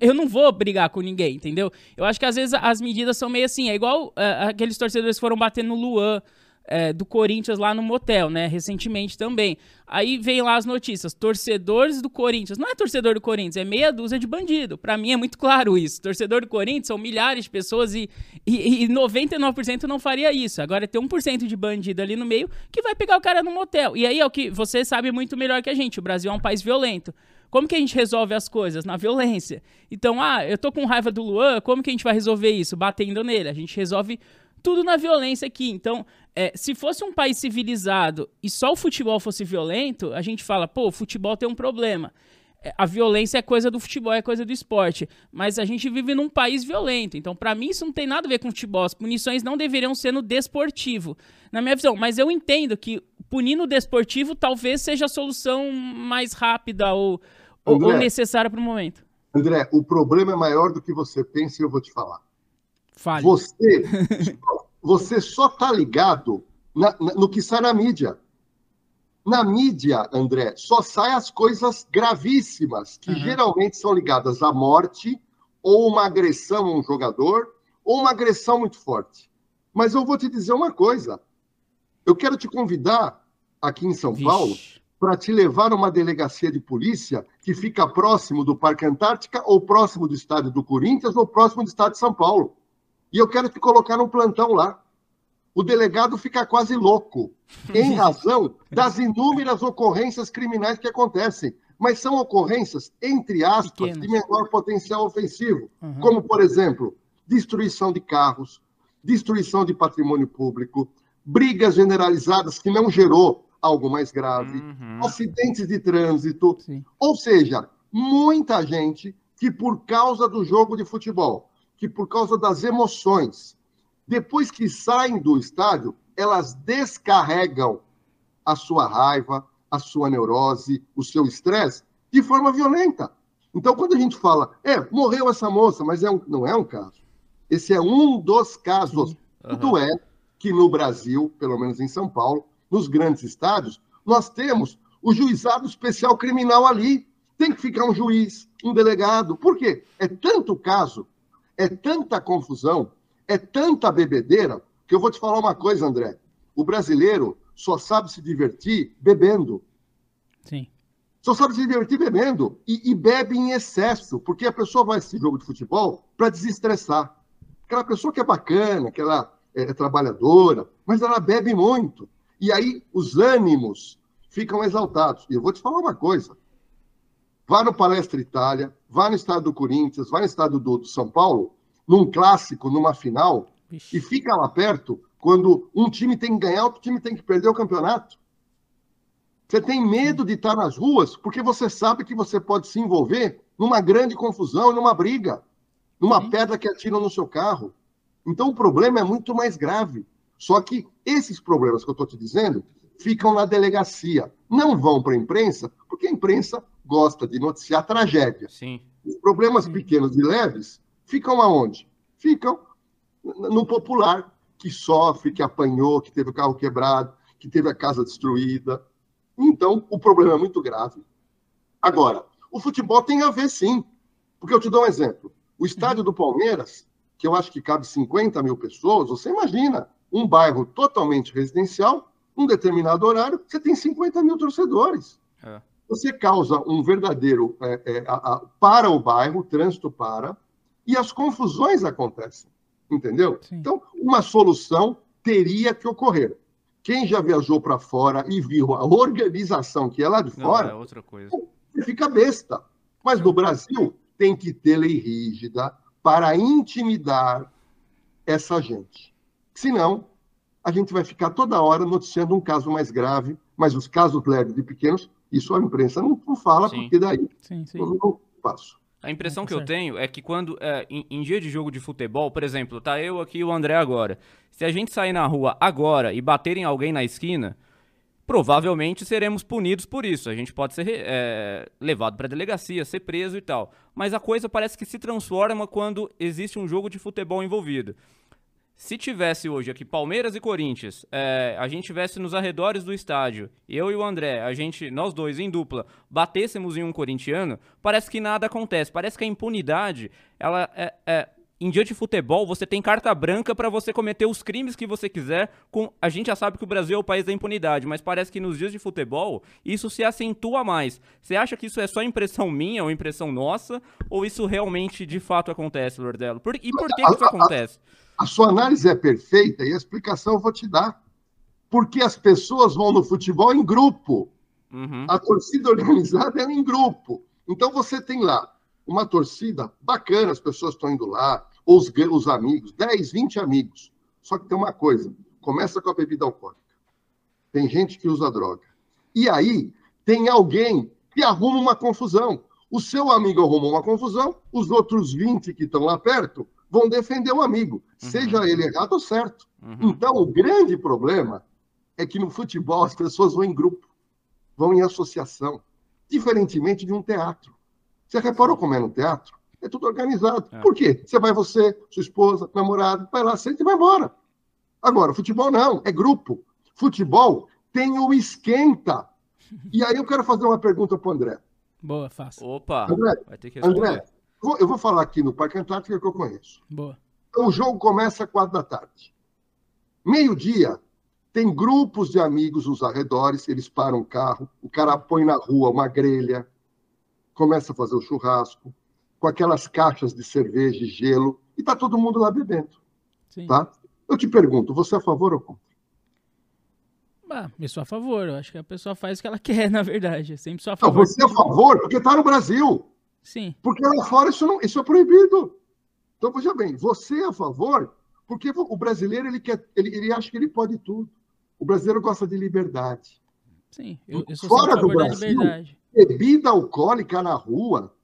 Eu não vou brigar com ninguém, entendeu? Eu acho que às vezes as medidas são meio assim. É igual uh, aqueles torcedores que foram bater no Luan é, do Corinthians lá no motel, né? Recentemente também. Aí vem lá as notícias: torcedores do Corinthians. Não é torcedor do Corinthians, é meia dúzia de bandido. Para mim é muito claro isso. Torcedor do Corinthians são milhares de pessoas e, e, e 99% não faria isso. Agora tem 1% de bandido ali no meio que vai pegar o cara no motel. E aí é o que você sabe muito melhor que a gente: o Brasil é um país violento. Como que a gente resolve as coisas? Na violência. Então, ah, eu tô com raiva do Luan, como que a gente vai resolver isso? Batendo nele. A gente resolve tudo na violência aqui. Então, é, se fosse um país civilizado e só o futebol fosse violento, a gente fala, pô, o futebol tem um problema. É, a violência é coisa do futebol, é coisa do esporte. Mas a gente vive num país violento. Então, para mim, isso não tem nada a ver com futebol. As punições não deveriam ser no desportivo, na minha visão. Mas eu entendo que punir no desportivo talvez seja a solução mais rápida ou, André, ou necessária para o momento. André, o problema é maior do que você pensa e eu vou te falar. Fale. Você, você só está ligado na, na, no que sai na mídia. Na mídia, André, só saem as coisas gravíssimas, que uhum. geralmente são ligadas à morte, ou uma agressão a um jogador, ou uma agressão muito forte. Mas eu vou te dizer uma coisa. Eu quero te convidar aqui em São Vixe. Paulo para te levar a uma delegacia de polícia que fica próximo do Parque Antártica, ou próximo do estádio do Corinthians, ou próximo do estádio de São Paulo. E eu quero te colocar num plantão lá. O delegado fica quase louco, em razão das inúmeras ocorrências criminais que acontecem. Mas são ocorrências, entre aspas, Pequenas. de menor potencial ofensivo. Uhum. Como, por exemplo, destruição de carros, destruição de patrimônio público, brigas generalizadas que não gerou algo mais grave, uhum. acidentes de trânsito. Sim. Ou seja, muita gente que, por causa do jogo de futebol, que, por causa das emoções, depois que saem do estádio, elas descarregam a sua raiva, a sua neurose, o seu estresse de forma violenta. Então, quando a gente fala, é, morreu essa moça, mas é um, não é um caso. Esse é um dos casos. Uhum. Tudo é que no Brasil, pelo menos em São Paulo, nos grandes estádios, nós temos o juizado especial criminal ali. Tem que ficar um juiz, um delegado. Por quê? É tanto caso, é tanta confusão, é tanta bebedeira, que eu vou te falar uma coisa, André. O brasileiro só sabe se divertir bebendo. Sim. Só sabe se divertir bebendo. E, e bebe em excesso, porque a pessoa vai a esse jogo de futebol para desestressar. Aquela pessoa que é bacana, que ela é, é trabalhadora, mas ela bebe muito. E aí os ânimos ficam exaltados. E eu vou te falar uma coisa. Vá no Palestra Itália, vá no estado do Corinthians, vá no estado do, do São Paulo, num clássico, numa final, Ixi. e fica lá perto quando um time tem que ganhar, outro time tem que perder o campeonato. Você tem medo de estar nas ruas porque você sabe que você pode se envolver numa grande confusão, numa briga, numa pedra que atiram no seu carro. Então o problema é muito mais grave. Só que esses problemas que eu estou te dizendo ficam na delegacia. Não vão para a imprensa, porque a imprensa gosta de noticiar tragédia. Sim. Os problemas pequenos e leves ficam aonde? Ficam no popular, que sofre, que apanhou, que teve o carro quebrado, que teve a casa destruída, então, o problema é muito grave. Agora, o futebol tem a ver sim. Porque eu te dou um exemplo. O estádio do Palmeiras, que eu acho que cabe 50 mil pessoas, você imagina um bairro totalmente residencial, um determinado horário, você tem 50 mil torcedores. É. Você causa um verdadeiro. É, é, a, a, para o bairro, o trânsito para, e as confusões acontecem. Entendeu? Sim. Então, uma solução teria que ocorrer. Quem já viajou para fora e viu a organização que é lá de fora, é outra coisa. fica besta. Mas no Brasil tem que ter lei rígida para intimidar essa gente. Senão, a gente vai ficar toda hora noticiando um caso mais grave, mas os casos leves de pequenos, isso a imprensa não, não fala, sim. porque daí sim, sim. eu não passo. A impressão que eu tenho é que quando, é, em, em, dia de jogo de futebol, por exemplo, tá eu aqui e o André agora. Se a gente sair na rua agora e bater em alguém na esquina, provavelmente seremos punidos por isso. A gente pode ser é, levado para delegacia, ser preso e tal. Mas a coisa parece que se transforma quando existe um jogo de futebol envolvido. Se tivesse hoje aqui Palmeiras e Corinthians, é, a gente tivesse nos arredores do estádio, eu e o André, a gente, nós dois em dupla, batêssemos em um corintiano, parece que nada acontece. Parece que a impunidade, ela é, é em dia de futebol, você tem carta branca para você cometer os crimes que você quiser. Com a gente já sabe que o Brasil é o país da impunidade, mas parece que nos dias de futebol isso se acentua mais. Você acha que isso é só impressão minha ou impressão nossa, ou isso realmente de fato acontece, Lordelo? Por, e por que, que isso acontece? A sua análise é perfeita e a explicação eu vou te dar. Porque as pessoas vão no futebol em grupo. Uhum. A torcida organizada é em grupo. Então você tem lá uma torcida bacana, as pessoas estão indo lá, os, os amigos, 10, 20 amigos. Só que tem uma coisa: começa com a bebida alcoólica. Tem gente que usa droga. E aí tem alguém que arruma uma confusão. O seu amigo arrumou uma confusão, os outros 20 que estão lá perto vão defender o amigo, uhum. seja ele errado ou certo. Uhum. Então, o grande problema é que no futebol as pessoas vão em grupo, vão em associação, diferentemente de um teatro. Você reparou como é no teatro? É tudo organizado. É. Por quê? Você vai você, sua esposa, namorado, vai lá, senta e vai embora. Agora, futebol não, é grupo. Futebol tem o esquenta. E aí eu quero fazer uma pergunta para o André. Boa, fácil. Opa, André, vai ter que responder. André, Vou, eu vou falar aqui no Parque Antártico que eu conheço. Boa. Então, o jogo começa às quatro da tarde. Meio-dia, tem grupos de amigos nos arredores, eles param o carro, o cara põe na rua uma grelha, começa a fazer o churrasco, com aquelas caixas de cerveja e gelo, e tá todo mundo lá bebendo. Sim. Tá? Eu te pergunto, você é a favor ou contra? Ah, eu sou a favor. Eu acho que a pessoa faz o que ela quer, na verdade. Eu sempre sou a favor. Não, você é a favor porque tá no Brasil. Sim. Porque lá fora isso, não, isso é proibido. Então, veja bem, você é a favor, porque o brasileiro ele, quer, ele, ele acha que ele pode tudo. O brasileiro gosta de liberdade. Sim, eu, eu sou Fora do Brasil, bebida alcoólica na rua,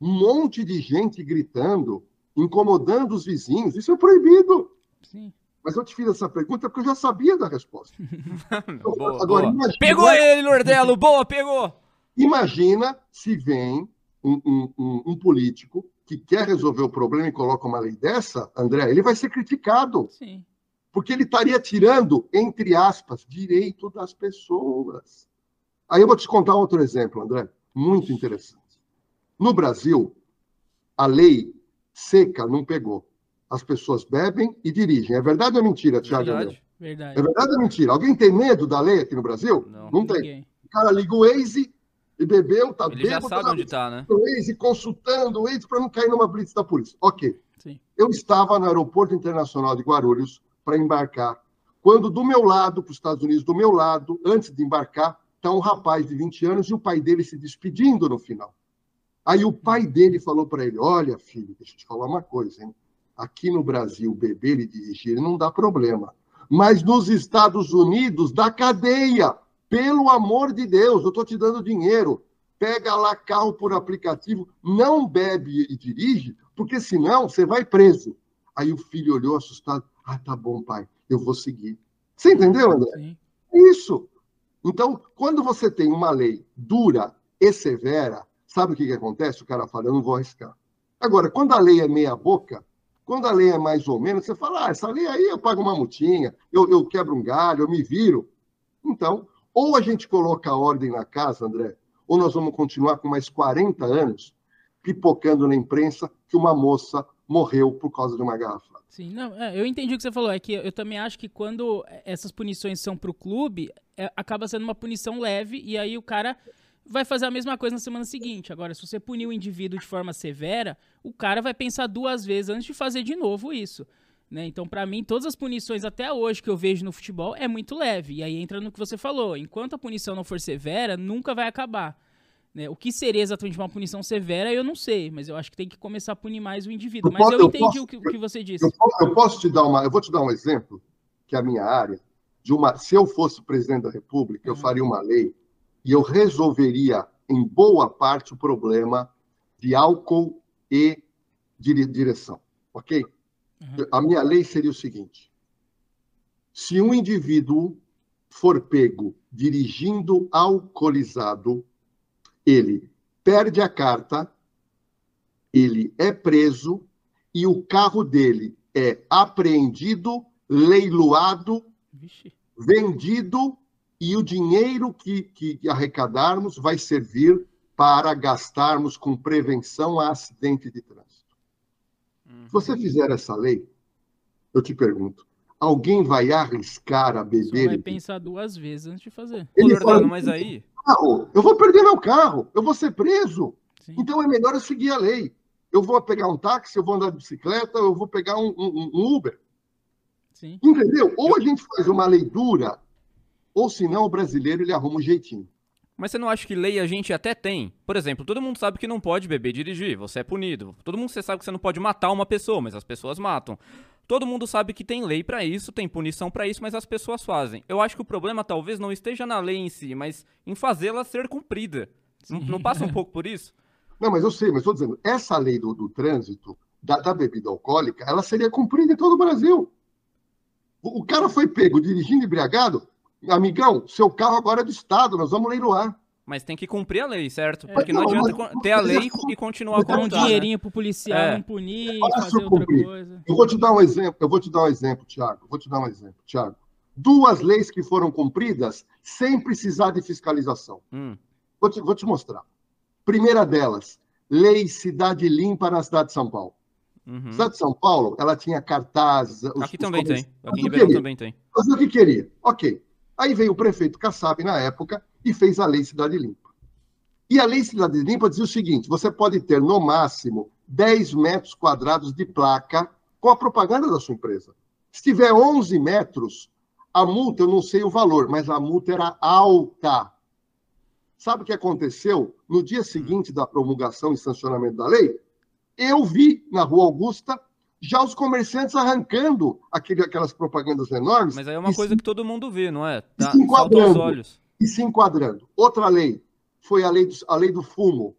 um monte de gente gritando, incomodando os vizinhos, isso é proibido. Sim. Mas eu te fiz essa pergunta porque eu já sabia da resposta. boa, Agora, boa. Imagina... Pegou ele, Lordelo, boa, pegou! Imagina se vem um, um, um, político que quer resolver o problema e coloca uma lei dessa, André, ele vai ser criticado. Sim. Porque ele estaria tirando, entre aspas, direito das pessoas. Aí eu vou te contar outro exemplo, André, muito interessante. No Brasil, a lei seca não pegou. As pessoas bebem e dirigem. É verdade ou mentira, Tiago? Verdade. verdade. É verdade ou mentira? Alguém tem medo da lei aqui no Brasil? Não, não tem. O cara liga o Waze e bebeu, tá Ele bêbado, já sabe tá onde tá, né? O Waze, consultando o Waze para não cair numa blitz da polícia. Ok. Sim. Eu estava no aeroporto internacional de Guarulhos para embarcar. Quando do meu lado, para os Estados Unidos, do meu lado, antes de embarcar, está um rapaz de 20 anos e o pai dele se despedindo no final. Aí o pai dele falou para ele: Olha, filho, deixa eu te falar uma coisa, hein? Aqui no Brasil, beber e dirigir não dá problema. Mas nos Estados Unidos, dá cadeia. Pelo amor de Deus, eu estou te dando dinheiro. Pega lá carro por aplicativo, não bebe e dirige, porque senão você vai preso. Aí o filho olhou assustado. Ah, tá bom, pai, eu vou seguir. Você entendeu, André? Sim. Isso. Então, quando você tem uma lei dura e severa, sabe o que, que acontece? O cara fala, eu não vou arriscar. Agora, quando a lei é meia boca, quando a lei é mais ou menos, você fala, ah, essa lei aí eu pago uma multinha, eu, eu quebro um galho, eu me viro. Então, ou a gente coloca a ordem na casa, André, ou nós vamos continuar com mais 40 anos pipocando na imprensa que uma moça morreu por causa de uma garrafa. Sim, não, é, eu entendi o que você falou. É que eu também acho que quando essas punições são para o clube, é, acaba sendo uma punição leve e aí o cara vai fazer a mesma coisa na semana seguinte. Agora, se você punir o indivíduo de forma severa, o cara vai pensar duas vezes antes de fazer de novo isso. Né? Então, para mim, todas as punições até hoje que eu vejo no futebol é muito leve. E aí entra no que você falou. Enquanto a punição não for severa, nunca vai acabar. Né? O que seria exatamente uma punição severa, eu não sei, mas eu acho que tem que começar a punir mais o indivíduo. Mas eu, eu entendi posso, o, que, o, que, você disse. Eu posso, eu posso, te dar uma. Eu vou te dar um exemplo, que é a minha área, de uma. Se eu fosse presidente da República, eu uhum. faria uma lei e eu resolveria, em boa parte, o problema de álcool e direção. Ok? Uhum. A minha lei seria o seguinte: se um indivíduo for pego dirigindo alcoolizado, ele perde a carta, ele é preso e o carro dele é apreendido, leiloado, Vixe. vendido e o dinheiro que, que arrecadarmos vai servir para gastarmos com prevenção a acidente de trânsito. Uhum. Se você fizer essa lei, eu te pergunto, alguém vai arriscar a beber? Você vai pensar duas vezes antes de fazer. Ele fala, mas aí carro, eu vou perder meu carro, eu vou ser preso. Sim. Então é melhor eu seguir a lei. Eu vou pegar um táxi, eu vou andar de bicicleta, eu vou pegar um, um, um Uber. Sim. Entendeu? Ou a gente faz uma lei dura, ou senão o brasileiro ele arruma um jeitinho. Mas você não acha que lei a gente até tem? Por exemplo, todo mundo sabe que não pode beber e dirigir, você é punido. Todo mundo sabe que você não pode matar uma pessoa, mas as pessoas matam. Todo mundo sabe que tem lei para isso, tem punição para isso, mas as pessoas fazem. Eu acho que o problema talvez não esteja na lei em si, mas em fazê-la ser cumprida. Não, não, passa um pouco por isso? Não, mas eu sei, mas estou dizendo, essa lei do, do trânsito, da, da, bebida alcoólica, ela seria cumprida em todo o Brasil. O, o cara foi pego dirigindo embriagado, amigão, seu carro agora é do Estado, nós vamos leiloar. Mas tem que cumprir a lei, certo? Porque não, não adianta mas, ter a lei e continuar com um dinheirinho pro policial é. não punir, fazer outra coisa. Eu vou te dar um exemplo, eu vou te dar um exemplo, Tiago. Vou te dar um exemplo, Tiago. Duas leis que foram cumpridas sem precisar de fiscalização. Hum. Vou, te, vou te mostrar. Primeira delas, Lei Cidade Limpa na cidade de São Paulo. Uhum. cidade de São Paulo, ela tinha cartazes. Aqui os também tem. Aqui em Ribeirão também tem. Fazia o que queria. Ok. Aí veio o prefeito Kassab na época e fez a Lei Cidade Limpa. E a Lei Cidade Limpa dizia o seguinte: você pode ter no máximo 10 metros quadrados de placa com a propaganda da sua empresa. Se tiver 11 metros, a multa, eu não sei o valor, mas a multa era alta. Sabe o que aconteceu? No dia seguinte da promulgação e sancionamento da lei, eu vi na Rua Augusta já os comerciantes arrancando aquele, aquelas propagandas enormes. Mas aí é uma coisa se, que todo mundo vê, não é? Tá, se enquadrando, os olhos. E se enquadrando. Outra lei foi a lei do, a lei do fumo.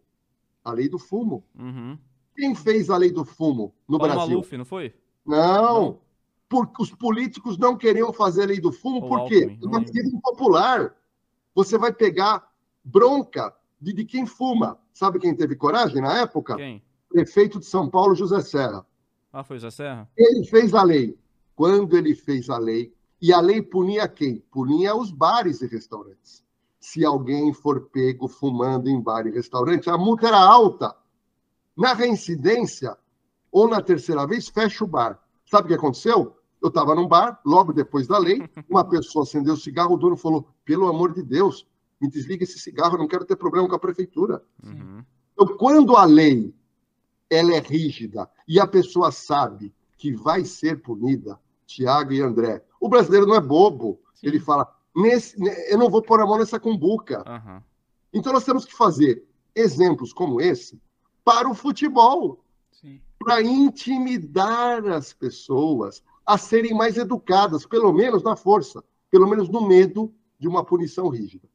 A lei do fumo. Uhum. Quem fez a lei do fumo no Paulo Brasil? Maluf, não foi? Não. não. Porque os políticos não queriam fazer a lei do fumo, o por quê? É uma medida impopular. Você vai pegar bronca de, de quem fuma. Sabe quem teve coragem na época? Quem? Prefeito de São Paulo, José Serra. Ah, foi José Serra? Ele fez a lei. Quando ele fez a lei, e a lei punia quem? Punia os bares e restaurantes. Se alguém for pego fumando em bar e restaurante, a multa era alta. Na reincidência, ou na terceira vez, fecha o bar. Sabe o que aconteceu? Eu estava num bar, logo depois da lei, uma pessoa acendeu o cigarro, o dono falou: pelo amor de Deus, me desliga esse cigarro, eu não quero ter problema com a prefeitura. Uhum. Então, quando a lei ela é rígida e a pessoa sabe que vai ser punida, Tiago e André, o brasileiro não é bobo. Sim. Ele fala: nesse, eu não vou pôr a mão nessa cumbuca. Uhum. Então, nós temos que fazer exemplos como esse para o futebol para intimidar as pessoas a serem mais educadas, pelo menos na força, pelo menos no medo de uma punição rígida.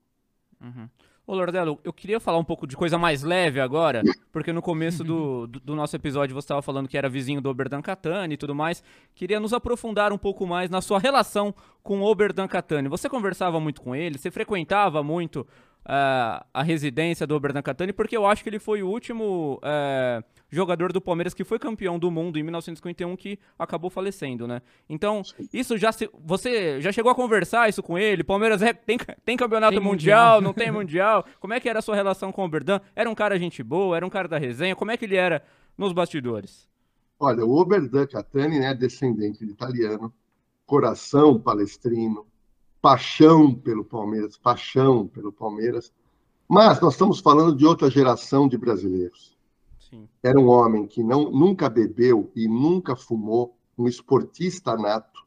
Uhum. Ô, Lordelo, eu queria falar um pouco de coisa mais leve agora, porque no começo do, do, nosso episódio você estava falando que era vizinho do Oberdan Catani e tudo mais. Queria nos aprofundar um pouco mais na sua relação com o Oberdan Catani. Você conversava muito com ele? Você frequentava muito uh, a residência do Oberdan Catani? Porque eu acho que ele foi o último uh, jogador do Palmeiras que foi campeão do mundo em 1951 que acabou falecendo, né? Então, isso já se, você já chegou a conversar isso com ele? Palmeiras é, tem, tem campeonato tem mundial, mundial, não tem mundial? Como é que era a sua relação com o Oberdan? Era um cara gente boa, era um cara da resenha? Como é que ele era nos bastidores? Olha, o Oberdan Catani, né, descendente de italiano, coração palestrino, paixão pelo Palmeiras, paixão pelo Palmeiras. Mas nós estamos falando de outra geração de brasileiros. Sim. Era um homem que não, nunca bebeu e nunca fumou, um esportista nato,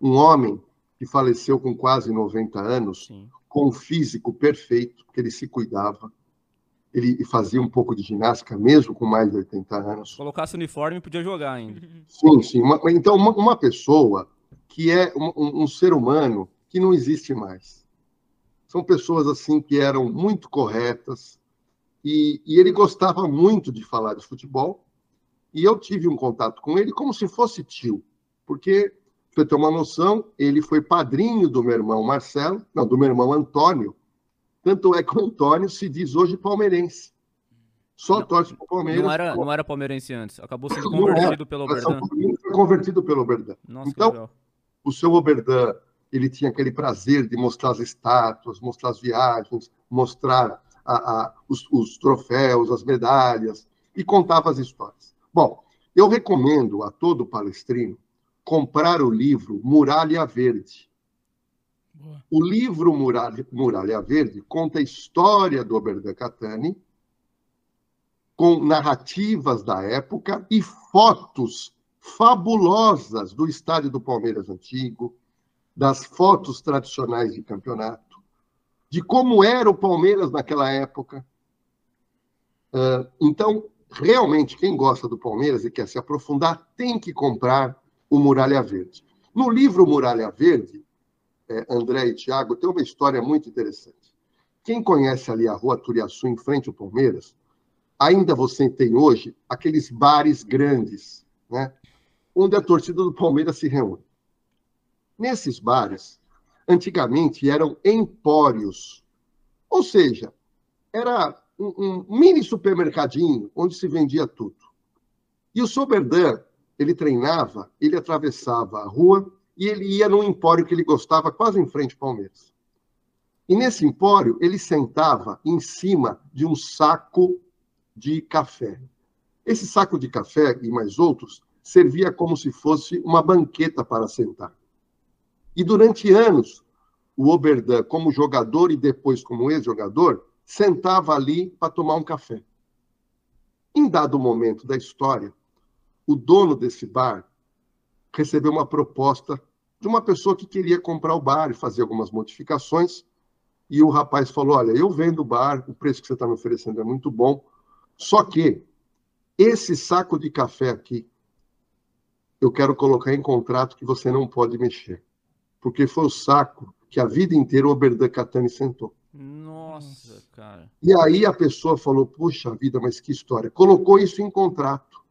um homem que faleceu com quase 90 anos, Sim. com um físico perfeito, porque ele se cuidava. Ele fazia um pouco de ginástica, mesmo com mais de 80 anos. Se colocasse uniforme, podia jogar ainda. Sim, sim. Uma, então, uma, uma, pessoa que é um, um ser humano que não existe mais. São pessoas assim que eram muito corretas, e, e, ele gostava muito de falar de futebol. E eu tive um contato com ele como se fosse tio, porque, para você ter uma noção, ele foi padrinho do meu irmão Marcelo, não, do meu irmão Antônio. Tanto é que o Antônio se diz hoje palmeirense. Só não, torce para o Palmeiras. Não era, não era palmeirense antes, acabou sendo convertido pelo Oberdan. Foi convertido pelo Oberdan. Nossa, então, o seu Oberdan, ele tinha aquele prazer de mostrar as estátuas, mostrar as viagens, mostrar a, a, os, os troféus, as medalhas, e contava as histórias. Bom, eu recomendo a todo palestrino comprar o livro Muralha Verde. O livro Muralha, Muralha Verde conta a história do Oberdan Catani, com narrativas da época e fotos fabulosas do estádio do Palmeiras antigo, das fotos tradicionais de campeonato de como era o Palmeiras naquela época. Uh, então, realmente, quem gosta do Palmeiras e quer se aprofundar, tem que comprar o Muralha Verde. No livro Muralha Verde, é, André e Tiago, tem uma história muito interessante. Quem conhece ali a rua Turiaçu, em frente ao Palmeiras, ainda você tem hoje aqueles bares grandes, né, onde a torcida do Palmeiras se reúne. Nesses bares, antigamente eram empórios, ou seja, era um, um mini supermercadinho onde se vendia tudo. E o Soberdan, ele treinava, ele atravessava a rua e ele ia num empório que ele gostava, quase em frente ao Palmeiras. E nesse empório, ele sentava em cima de um saco de café. Esse saco de café e mais outros servia como se fosse uma banqueta para sentar. E durante anos, o Oberdan, como jogador e depois como ex-jogador, sentava ali para tomar um café. Em dado momento da história, o dono desse bar recebeu uma proposta de uma pessoa que queria comprar o bar e fazer algumas modificações. E o rapaz falou: Olha, eu vendo o bar, o preço que você está me oferecendo é muito bom, só que esse saco de café aqui, eu quero colocar em contrato que você não pode mexer porque foi o saco que a vida inteira o Oberdan Catani sentou. Nossa, cara. E aí a pessoa falou: puxa vida, mas que história. Colocou isso em contrato.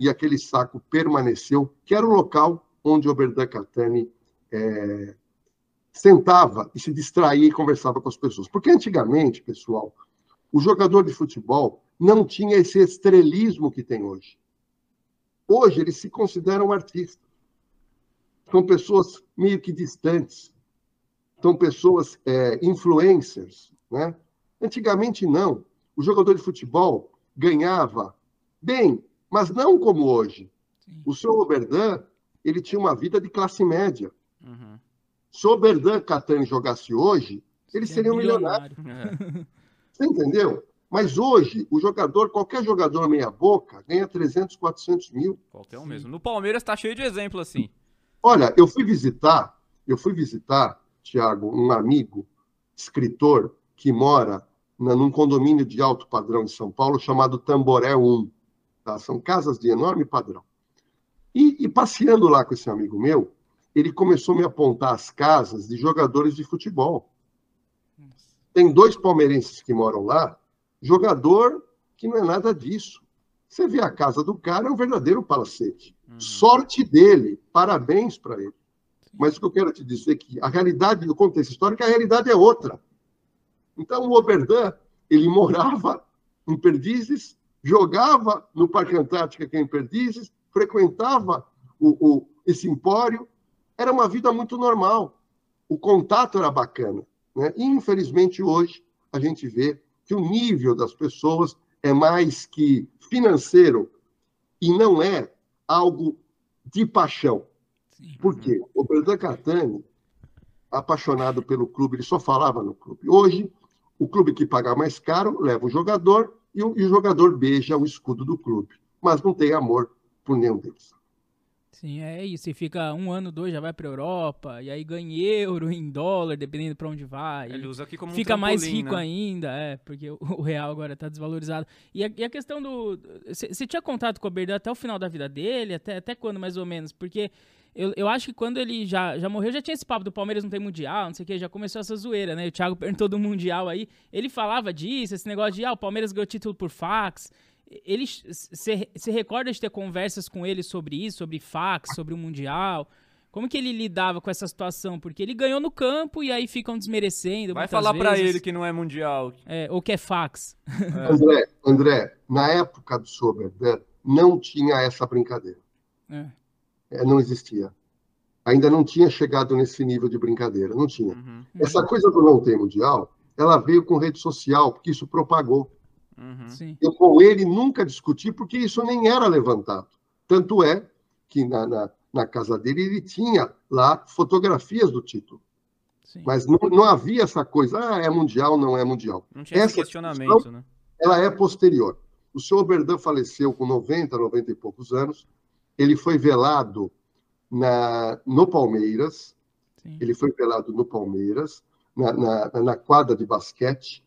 E aquele saco permaneceu, que era o local onde o Oberdan Catani é, sentava e se distraía e conversava com as pessoas. Porque antigamente, pessoal, o jogador de futebol não tinha esse estrelismo que tem hoje. Hoje eles se consideram artistas. São pessoas meio que distantes. São pessoas é, influencers. Né? Antigamente, não. O jogador de futebol ganhava bem, mas não como hoje. Sim. O seu Oberdan, ele tinha uma vida de classe média. Uhum. Se o Oberdan Catani jogasse hoje, ele seria um milionário. É. Você entendeu? Mas hoje, o jogador, qualquer jogador meia-boca, ganha 300, 400 mil. Qualquer um Sim. mesmo. No Palmeiras está cheio de exemplo assim. Olha, eu fui visitar, eu fui visitar, Tiago, um amigo, escritor, que mora na, num condomínio de alto padrão em São Paulo chamado Tamboré 1. Tá? São casas de enorme padrão. E, e passeando lá com esse amigo meu, ele começou a me apontar as casas de jogadores de futebol. Tem dois palmeirenses que moram lá, jogador que não é nada disso. Você vê a casa do cara, é um verdadeiro palacete. Uhum. Sorte dele, parabéns para ele. Mas o que eu quero te dizer é que a realidade do contexto histórico, a realidade é outra. Então, o Oberdan, ele morava em Perdizes, jogava no Parque Antártica, que é em Perdizes, frequentava o, o, esse empório. Era uma vida muito normal. O contato era bacana. Né? E, infelizmente, hoje, a gente vê que o nível das pessoas é mais que financeiro e não é algo de paixão. Sim. Por quê? O Berdan Catani, apaixonado pelo clube, ele só falava no clube. Hoje, o clube que paga mais caro leva o jogador e o, e o jogador beija o escudo do clube, mas não tem amor por nenhum deles. Sim, é isso. E fica um ano, dois, já vai para Europa, e aí ganha euro, em dólar, dependendo para onde vai. Ele usa aqui como Fica um mais rico né? ainda, é, porque o real agora está desvalorizado. E a, e a, questão do. Você tinha contato com o Berdan até o final da vida dele? Até, até quando, mais ou menos? Porque eu, eu acho que quando ele já, já morreu, já tinha esse papo do Palmeiras não tem mundial, não sei o que, já começou essa zoeira, né? O Thiago perguntou do mundial aí. Ele falava disso, esse negócio de, ah, o Palmeiras ganhou título por fax. Ele se recorda de ter conversas com ele sobre isso, sobre fax, sobre o mundial? Como que ele lidava com essa situação? Porque ele ganhou no campo e aí ficam desmerecendo. Vai falar para ele que não é mundial. É, ou que é fax. É. André, André, na época do Soberberg, não tinha essa brincadeira. É. É, não existia. Ainda não tinha chegado nesse nível de brincadeira, não tinha. Uhum. Essa coisa do não ter mundial, ela veio com rede social, porque isso propagou. Uhum. Eu com ele nunca discuti, porque isso nem era levantado. Tanto é que na, na, na casa dele ele tinha lá fotografias do título. Sim. Mas não, não, havia essa coisa, ah, é mundial, não é mundial. Não tinha essa esse questionamento, né? Ela é posterior. O senhor Berdan faleceu com 90, 90 e poucos anos. Ele foi velado na, no Palmeiras. Sim. Ele foi velado no Palmeiras, na, na, na quadra de basquete.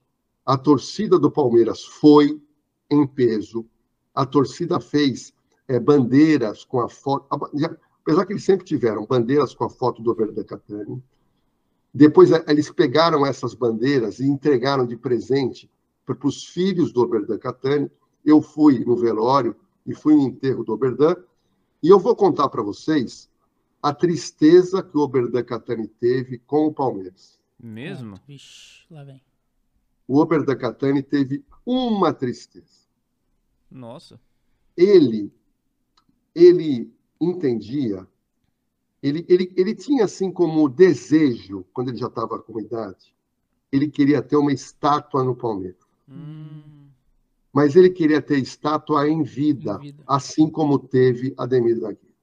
A torcida do Palmeiras foi em peso. A torcida fez é, bandeiras com a foto. Apesar que eles sempre tiveram bandeiras com a foto do Alberto Catani. Depois é, eles pegaram essas bandeiras e entregaram de presente para os filhos do Oberdan Catani. Eu fui no velório e fui no enterro do Oberdan. E eu vou contar para vocês a tristeza que o Oberdan Catani teve com o Palmeiras. Mesmo? Vixe, lá vem. O Oberdan Catani teve uma tristeza. Nossa. Ele, ele entendia, ele, ele, ele tinha assim como desejo, quando ele já estava com idade, ele queria ter uma estátua no Palmeiras. Hum mas ele queria ter estátua em vida, em vida. assim como teve Ademir da Guia.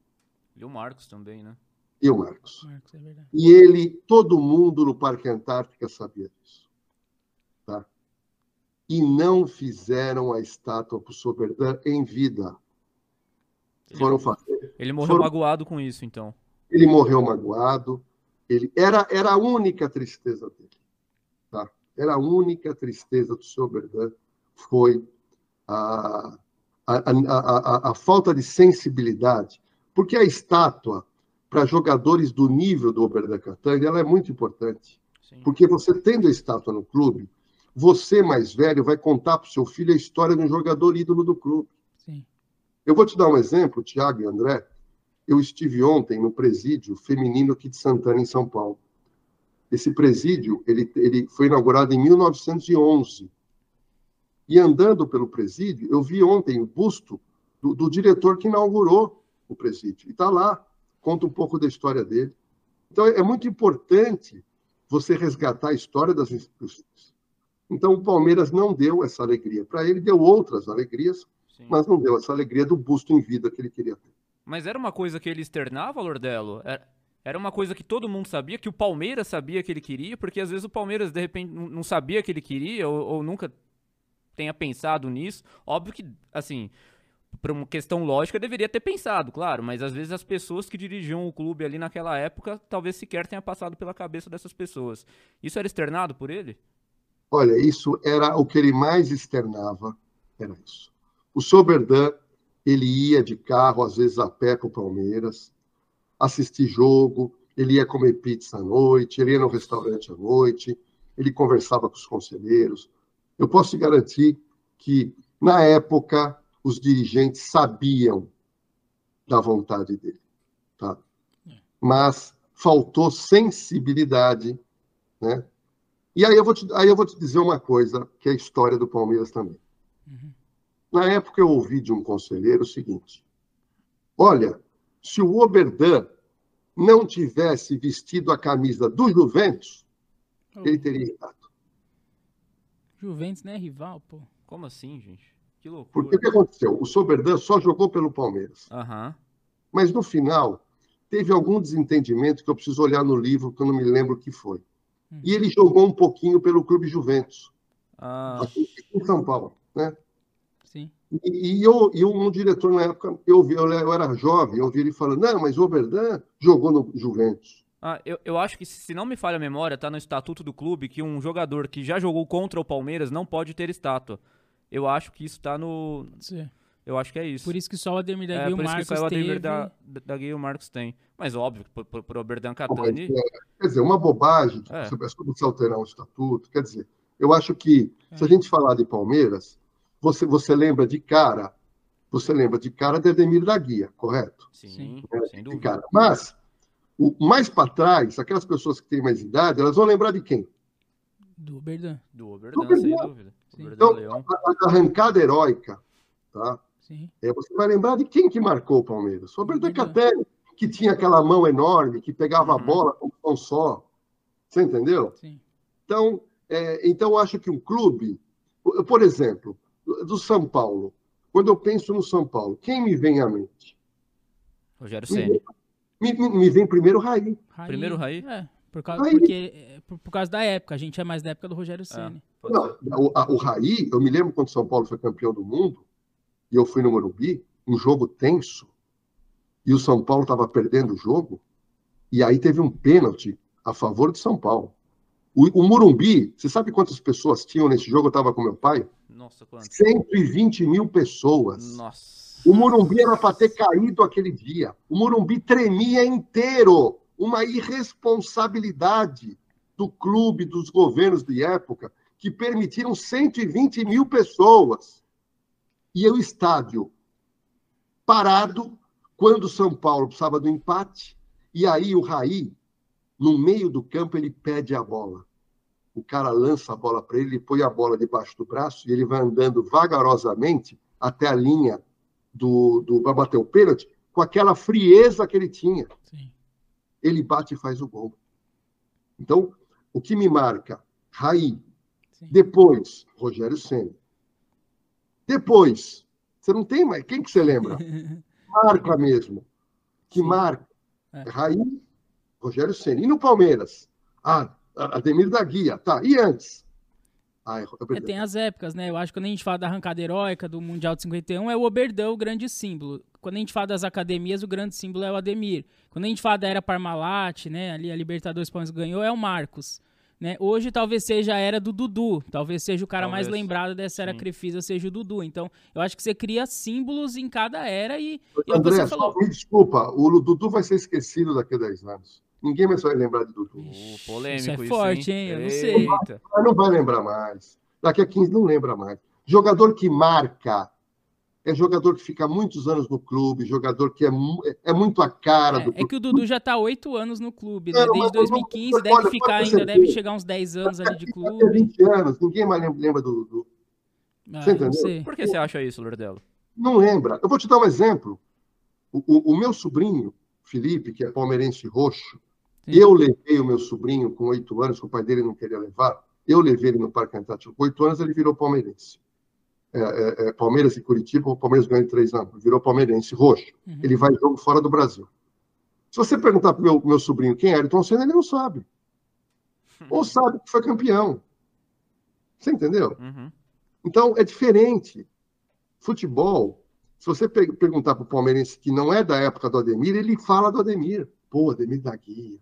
E o Marcos também, né? E o Marcos. Marcos é e ele, todo mundo no Parque Antártica sabia disso. Tá? E não fizeram a estátua para o Soberdan em vida. Ele, Foram fazer. Ele morreu Foram... magoado com isso, então. Ele morreu magoado. Ele era, era a única tristeza dele. Tá? Era a única tristeza do Soberdan foi a, a, a, a, falta de sensibilidade, porque a estátua, para jogadores do nível do Oberdan Catania, ela é muito importante. Sim. Porque você tendo a estátua no clube, você mais velho vai contar para o seu filho a história de um jogador ídolo do clube. Sim. Eu vou te dar um exemplo, Tiago e André. Eu estive ontem no presídio feminino aqui de Santana, em São Paulo. Esse presídio ele, ele foi inaugurado em 1911 E andando pelo presídio, eu vi ontem o busto do, do diretor que inaugurou o presídio. E está lá, conta um pouco da história dele. Então, é muito importante você resgatar a história das instituições. Então, o Palmeiras não deu essa alegria para ele, deu outras alegrias, Sim. mas não deu essa alegria do busto em vida que ele queria ter. Mas era uma coisa que ele externava, Lordelo? Era uma coisa que todo mundo sabia, que o Palmeiras sabia que ele queria, porque às vezes o Palmeiras, de repente, não sabia que ele queria, ou, ou nunca tenha pensado nisso. Óbvio que, assim, por uma questão lógica, deveria ter pensado, claro, mas às vezes as pessoas que dirigiam o clube ali naquela época, talvez sequer tenha passado pela cabeça dessas pessoas. Isso era externado por ele? Olha, isso era o que ele mais externava, era isso. O Soberdan, ele ia de carro, às vezes a pé para o Palmeiras, assistir jogo, ele ia comer pizza à noite, ele ia no restaurante à noite, ele conversava com os conselheiros. Eu posso te garantir que, na época, os dirigentes sabiam da vontade dele. Tá? Mas faltou sensibilidade. Né? E aí eu, vou te, aí eu vou te dizer uma coisa, que é a história do Palmeiras também. Uhum. Na época eu ouvi de um conselheiro o seguinte: olha, se o Oberdan não tivesse vestido a camisa do Juventus, oh. ele teria irritado. Juventus não é rival, pô. Como assim, gente? Que loucura. Porque o que aconteceu? O Soberdan só jogou pelo Palmeiras. Uhum. Mas no final, teve algum desentendimento que eu preciso olhar no livro, que eu não me lembro o que foi. E ele jogou um pouquinho pelo Clube Juventus. Ah. Aqui em São Paulo, né? Sim. E, e, eu, e um diretor na época, eu, vi, eu, eu era jovem, eu ouvi ele falando, não, mas o Oberdan jogou no Juventus. Ah, eu, eu acho que, se não me falha a memória, tá no estatuto do clube que um jogador que já jogou contra o Palmeiras não pode ter estátua. Eu acho que isso tá no. Sim. Eu acho que é isso. Por isso que só o Ademir da é, Guia e o Marcos tem. Por isso que só o Ademir da, da Guia e o Marcos tem. Mas óbvio, pro, pro Oberdan Catani... É, quer dizer, uma bobagem é. sobre, sobre se alterar um estatuto. Quer dizer, eu acho que, é. se a gente falar de Palmeiras, você, você lembra de cara, você lembra de cara de Ademir da Guia, correto? Sim, é, sem dúvida. Cara. Mas, o, mais para trás, aquelas pessoas que têm mais idade, elas vão lembrar de quem? Do Oberdan. Do Oberdan, sem dúvida. Então, a, arrancada heróica, tá? Sim. É, você vai lembrar de quem que marcou o Palmeiras? O Oberdan Catelli, que tinha aquela mão enorme, que pegava uhum. a bola com um só. Você entendeu? Sim. Então, é, então, eu acho que um clube, por exemplo, do São Paulo. Quando eu penso no São Paulo, quem me vem à mente? Rogério Ceni. Me, me, me, vem primeiro Raí. Raí. Primeiro Raí? É, por causa, Raí. Porque, é, por, por, causa da época. A gente é mais da época do Rogério Ceni. É, Não, o, a, o Raí, eu me lembro quando o São Paulo foi campeão do mundo, e eu fui no Morumbi, um jogo tenso, e o São Paulo estava perdendo o jogo, e aí teve um pênalti a favor de São Paulo. O, o Morumbi, você sabe quantas pessoas tinham nesse jogo? Eu estava com meu pai. Nossa, quanto? 120 mil pessoas. Nossa. O Morumbi era para ter caído aquele dia. O Morumbi tremia inteiro. Uma irresponsabilidade do clube, dos governos de época, que permitiram 120 mil pessoas. E o estádio parado, quando o São Paulo precisava do empate, e aí o Raí, no meio do campo, ele pede a bola o cara lança a bola para ele, ele põe a bola debaixo do braço e ele vai andando vagarosamente até a linha do, do para bater o pênalti com aquela frieza que ele tinha. Sim. Ele bate e faz o gol. Então, o que me marca? Raí. Sim. Depois, Rogério Senna. Depois, você não tem mais. Quem que você lembra? marca mesmo. Que Sim. marca. É. Raí, Rogério Senna. E no Palmeiras? Ah, Ademir da Guia, tá. E antes? Ah, é, tem as épocas, né? Eu acho que quando a gente fala da arrancada heróica do Mundial de 51, é o Oberdão o grande símbolo. Quando a gente fala das academias, o grande símbolo é o Ademir. Quando a gente fala da era Parmalat, né? Ali a Libertadores Palmeiras ganhou, é o Marcos. Né? Hoje talvez seja a era do Dudu, talvez seja o cara talvez. mais lembrado dessa era Sim. Crefisa, seja o Dudu. Então, eu acho que você cria símbolos em cada era e, e André, falou... me desculpa, o Dudu vai ser esquecido daqui a 10 anos. Ninguém mais vai lembrar de Dudu. Uh, polêmico isso é forte, hein? Eu não sei. Não, não vai lembrar mais. Daqui a 15 não lembra mais. Jogador que marca é jogador que fica muitos anos no clube, jogador que é, é muito a cara é, do clube. É que o Dudu já está oito anos no clube, né? Desde 2015, não, deve olha, ficar ainda, deve chegar uns 10 anos ali de clube. 20 anos, ninguém mais lembra do Dudu. Ah, você entendeu? Por que você acha isso, Lordello? Não lembra. Eu vou te dar um exemplo. O, o, o meu sobrinho, Felipe, que é palmeirense roxo, Sim. eu levei o meu sobrinho com oito anos, que o pai dele não queria levar, eu levei ele no Parque Antártico com oito anos, ele virou palmeirense. É, é, é, Palmeiras e Curitiba, o Palmeiras ganhou em três anos, virou palmeirense roxo. Uhum. Ele vai jogo fora do Brasil. Se você perguntar para o meu, meu sobrinho quem é Ayrton Senna, ele não sabe. Ou sabe que foi campeão. Você entendeu? Uhum. Então, é diferente. Futebol, se você perguntar para o palmeirense que não é da época do Ademir, ele fala do Ademir. Pô, Ademir da Guia.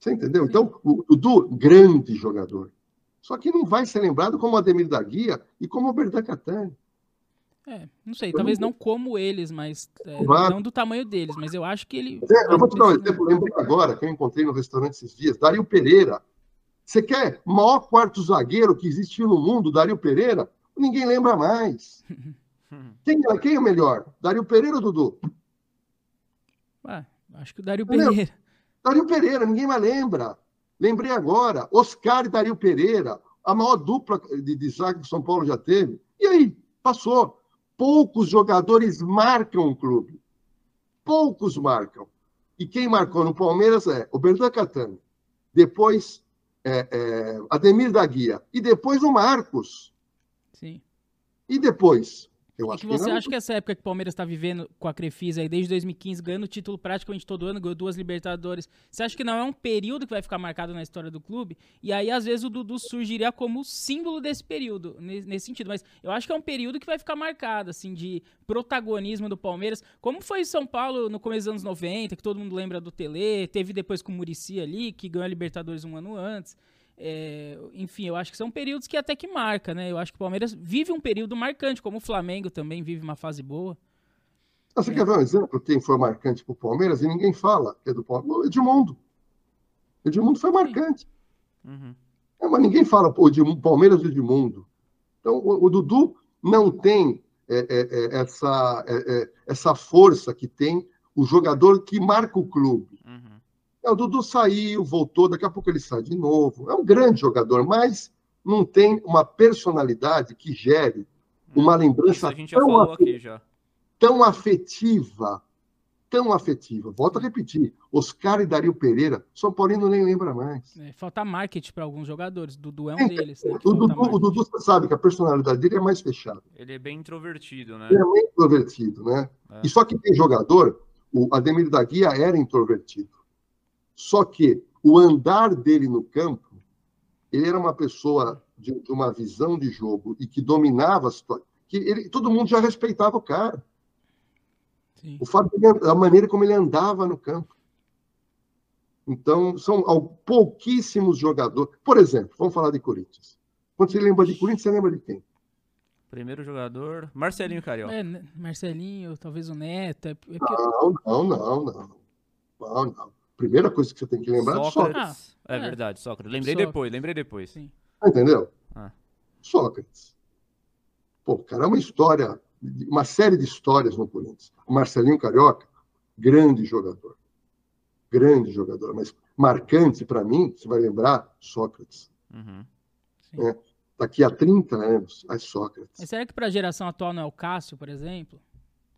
Você entendeu? Então, o Dudu, grande jogador. Só que não vai ser lembrado como Ademir da Guia e como o Catani. É, não sei, talvez não como eles, mas é, não do tamanho deles, mas eu acho que ele. É, eu vou te dar um exemplo, lembrei agora, que eu encontrei no restaurante esses dias, Dario Pereira. Você quer o maior quarto zagueiro que existiu no mundo, Dario Pereira? Ninguém lembra mais. quem, é, quem é o melhor? Dario Pereira ou Dudu? Ué, acho que o Dario Pereira. Dario Pereira, ninguém mais lembra. Lembrei agora, Oscar e Dario Pereira, a maior dupla de, de zague que São Paulo já teve. E aí, passou. Poucos jogadores marcam o clube. Poucos marcam. E quem marcou no Palmeiras é o Berdan Catani. Depois, é, é, Ademir da Guia. E depois o Marcos. Sim. E depois, eu acho que você que acha que essa época que o Palmeiras está vivendo com a Crefisa aí desde 2015, ganhando título praticamente todo ano, ganhou duas Libertadores. Você acha que não é um período que vai ficar marcado na história do clube? E aí, às vezes, o Dudu surgiria como símbolo desse período, nesse sentido. Mas eu acho que é um período que vai ficar marcado, assim, de protagonismo do Palmeiras. Como foi São Paulo no começo dos anos 90, que todo mundo lembra do Tele, teve depois com o Murici ali, que ganhou a Libertadores um ano antes. É, enfim, eu acho que são períodos que até que marca, né? Eu acho que o Palmeiras vive um período marcante, como o Flamengo também vive uma fase boa. Você é. quer ver um exemplo? Quem foi marcante para o Palmeiras e ninguém fala que é do Palmeiras? Edmundo. Edmundo foi marcante. Uhum. É, mas ninguém fala o Edmundo, Palmeiras e Edmundo. Então, o, o Dudu não tem é, é, é essa, é, essa força que tem o jogador que marca o clube. Uhum. É, o Dudu saiu, voltou, daqui a pouco ele sai de novo. É um grande jogador, mas não tem uma personalidade que gere uma lembrança tão, afetiva, tão afetiva, tão afetiva. Volto a repetir, Oscar e Dario Pereira, São Paulino nem lembra mais. É, falta marketing para alguns jogadores, Dudu é um deles. Né, o, Dudu, o, Dudu, sabe que a personalidade dele é mais fechada. Ele é bem introvertido, né? Ele é bem introvertido, né? É. E só que tem jogador, o Ademir da Guia era introvertido. Só que o andar dele no campo, ele era uma pessoa de, de uma visão de jogo e que dominava a situação. Que ele, todo mundo já respeitava o cara. Sim. O fato de, a maneira como ele andava no campo. Então, são pouquíssimos jogadores. Por exemplo, vamos falar de Corinthians. Quando você lembra de Corinthians, você lembra de quem? Primeiro jogador, Marcelinho Carioca. É, né, Marcelinho, talvez o Neto. É não, não, não, não. Não, não primeira coisa que você tem que lembrar Sócrates. é Sócrates. Ah, é, verdade, Sócrates. Lembrei Sócrates. depois, lembrei depois. Sim. Entendeu? Ah. Sócrates. Pô, cara, é uma história, uma série de histórias no Corinthians. O Marcelinho Carioca, grande jogador. Grande jogador, mas marcante para mim, você vai lembrar, Sócrates. Uhum. É, daqui a 30 anos, é Sócrates. Mas será que para a geração atual não é o Cássio, por exemplo?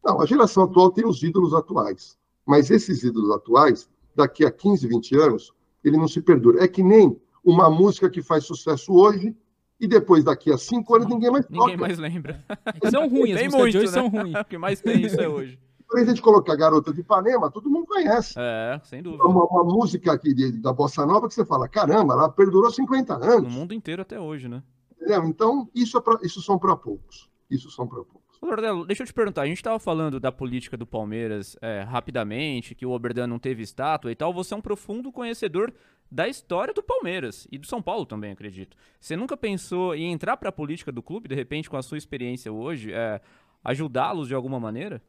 Não, a geração atual tem os ídolos atuais. Mas esses ídolos atuais daqui a 15, 20 anos, ele não se perdura. É que nem uma música que faz sucesso hoje e depois, daqui a cinco anos, ninguém mais toca. Ninguém mais lembra. são ruins, as músicas muito, de hoje né? são ruins. o que mais tem isso é hoje. Por a gente colocar Garota de Ipanema, todo mundo conhece. É, sem dúvida. Uma, uma música aqui de, da Bossa Nova que você fala, caramba, ela perdurou 50 anos. No mundo inteiro até hoje, né? Entendeu? Então, isso, é pra, isso são para poucos. Isso são para poucos. Lordelo, deixa eu te perguntar, a gente estava falando da política do Palmeiras é, rapidamente, que o Oberdan não teve estátua e tal, você é um profundo conhecedor da história do Palmeiras e do São Paulo também, acredito. Você nunca pensou em entrar para a política do clube, de repente, com a sua experiência hoje, é, ajudá-los de alguma maneira?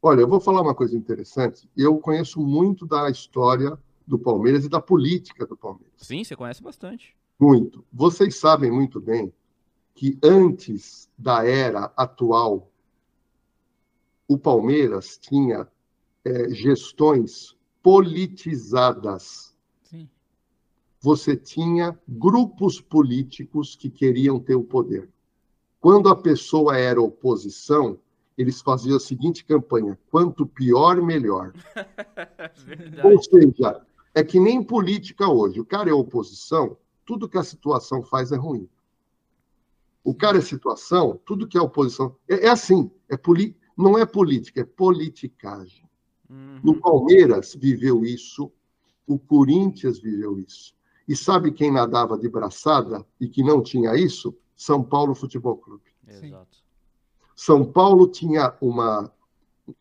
Olha, eu vou falar uma coisa interessante. Eu conheço muito da história do Palmeiras e da política do Palmeiras. Sim, você conhece bastante. Muito. Vocês sabem muito bem que antes da era atual, o Palmeiras tinha é, gestões politizadas. Sim. Você tinha grupos políticos que queriam ter o poder. Quando a pessoa era oposição, eles faziam a seguinte campanha: quanto pior, melhor. Ou seja, é que nem política hoje. O cara é oposição, tudo que a situação faz é ruim. O cara é situação, tudo que é oposição. É, é assim, é poli... não é política, é politicagem. Uhum. No Palmeiras viveu isso, o Corinthians viveu isso. E sabe quem nadava de braçada e que não tinha isso? São Paulo Futebol Clube. Exato. São Paulo tinha uma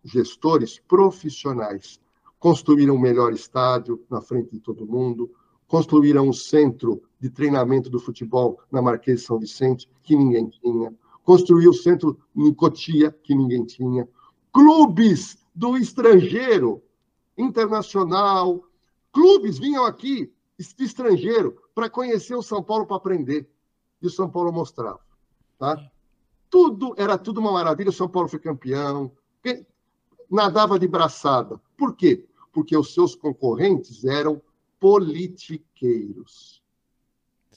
gestores profissionais. Construíram o melhor estádio na frente de todo mundo, construíram um centro de treinamento do futebol na Marquês de São Vicente, que ninguém tinha, construiu o centro em Cotia, que ninguém tinha, clubes do estrangeiro, internacional, clubes vinham aqui, estrangeiro, para conhecer o São Paulo para aprender. E o São Paulo mostrava. Tá? Tudo, era tudo uma maravilha, o São Paulo foi campeão, nadava de braçada. Por quê? Porque os seus concorrentes eram politiqueiros.